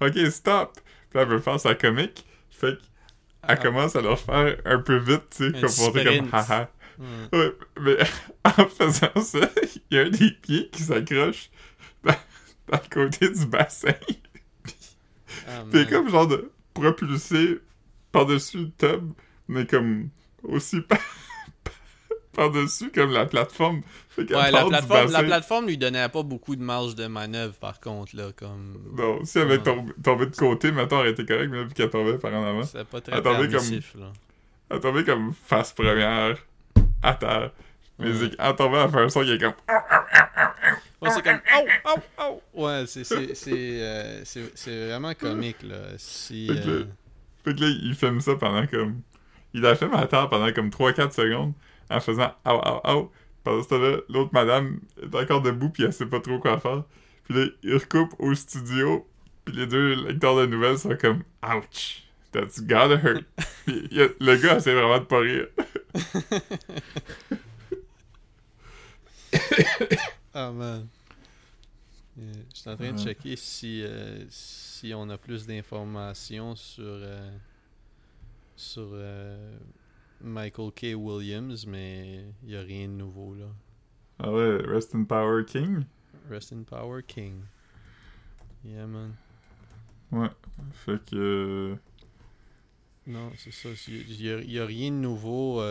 Ok, stop. Puis là, elle veut faire sa comique. Fait qu'elle Ah. commence à leur faire un peu vite, tu sais, comme pour comme haha. Hmm. Ouais, mais en faisant ça, il y a un des pieds qui s'accroche le côté du bassin. Puis man. comme genre de propulsé par-dessus le tub, mais comme aussi par- par-dessus comme la plateforme. Fait Ouais, la plateforme, la plateforme lui donnait pas beaucoup de marge de manœuvre, par contre, là, comme... Non, si elle avait tombé, tombé de côté, mettons, elle été correcte, mais vu qu'elle tombait par en avant, C'était pas très permissif, là. elle tombait comme face première à terre. Mais Ouais. c'est qu'en tombant, elle fait un son qui est comme. Ouais, c'est comme... Oh, oh, oh! Ouais, c'est c'est- c'est, euh, c'est- vraiment comique, là. Si... Fait que euh, le- Fait que là, il filme ça pendant comme. Il a fait à terre pendant comme 3-4 secondes en faisant au au au. pendant ce temps-là, l'autre madame est encore debout, puis elle sait pas trop quoi faire. Puis là, il recoupe au studio, puis les deux lecteurs de nouvelles sont comme « Ouch! That's gotta hurt! » Puis a- le gars essaie vraiment de pas rire. Ah man. Euh, Je suis en train de checker si, euh, si on a plus d'informations sur, euh, sur euh, Michael K. Williams, mais il n'y a rien de nouveau là. Ah ouais, Rest in Power King? Rest in Power King. Yeah man. Ouais. Fait que... Non, c'est ça. Il n'y a rien de nouveau.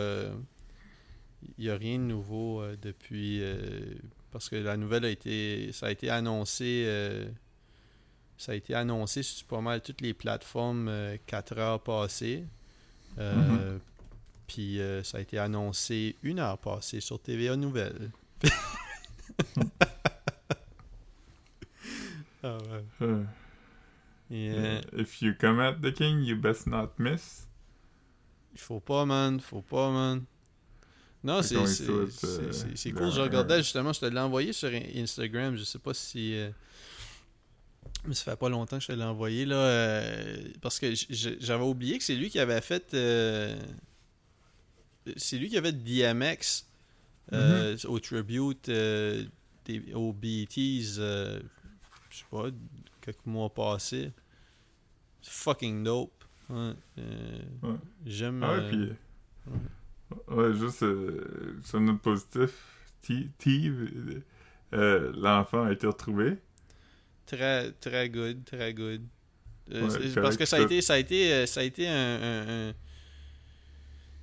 Il y a rien de nouveau euh, depuis. euh, parce que la nouvelle a été. Ça a été annoncé. euh, ça a été annoncé sur pas mal toutes les plateformes 4 heures passées. Euh, Puis ça a été annoncé une heure passée sur TVA Nouvelles. ah ouais. euh, If you come at the king, you best not miss. Il faut pas, man. Faut pas, man. Non, c'est euh, cool. Je regardais justement, je te l'ai envoyé sur In- Instagram. Je sais pas si. euh, Mais ça fait pas longtemps que je te l'ai envoyé, là. euh, Parce que j'avais oublié que c'est lui qui avait fait. euh, C'est lui qui avait DMX euh, Mm-hmm. au tribute euh, des, aux BETs, euh, je sais pas, quelques mois passés. C'est fucking dope. Ouais, euh, Ouais. J'aime. Ah ouais, euh, puis... Ouais, juste euh, sur T- Steve, euh, l'enfant a été retrouvé. Très, très good, très good. Euh, Ouais, parce que ça a été, ça a été, euh, ça a été un, un- un-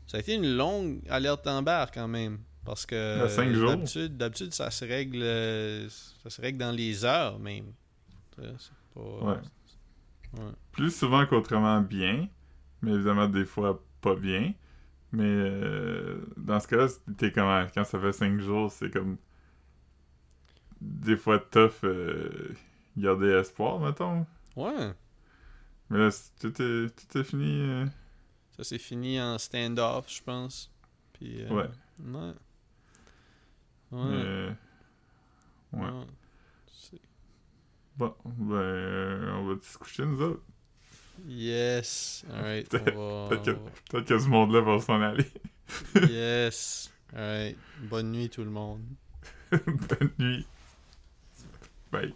ça a été une longue alerte d'embarque quand même, parce que d'habitude, d'habitude ça se règle, ça se règle dans les heures même. Pas, Ouais. ouais. Plus souvent qu'autrement bien, mais évidemment des fois pas bien. Mais euh, dans ce cas-là, t'es comment quand ça fait 5 jours, c'est comme des fois tough euh, garder espoir, mettons. Ouais, Mais là, c'est- tout est, tout est fini. euh, ça s'est fini en stand-off, je pense. Puis, euh, Ouais. Ouais. Ouais. ouais. ouais. C'est- Bon, ben, on va se coucher nous autres. Yes. Alright. Peut-être on peut-être que, va- que ce monde-là va s'en aller. Yes. Alright. Bonne nuit tout le monde. Bonne nuit. Bye.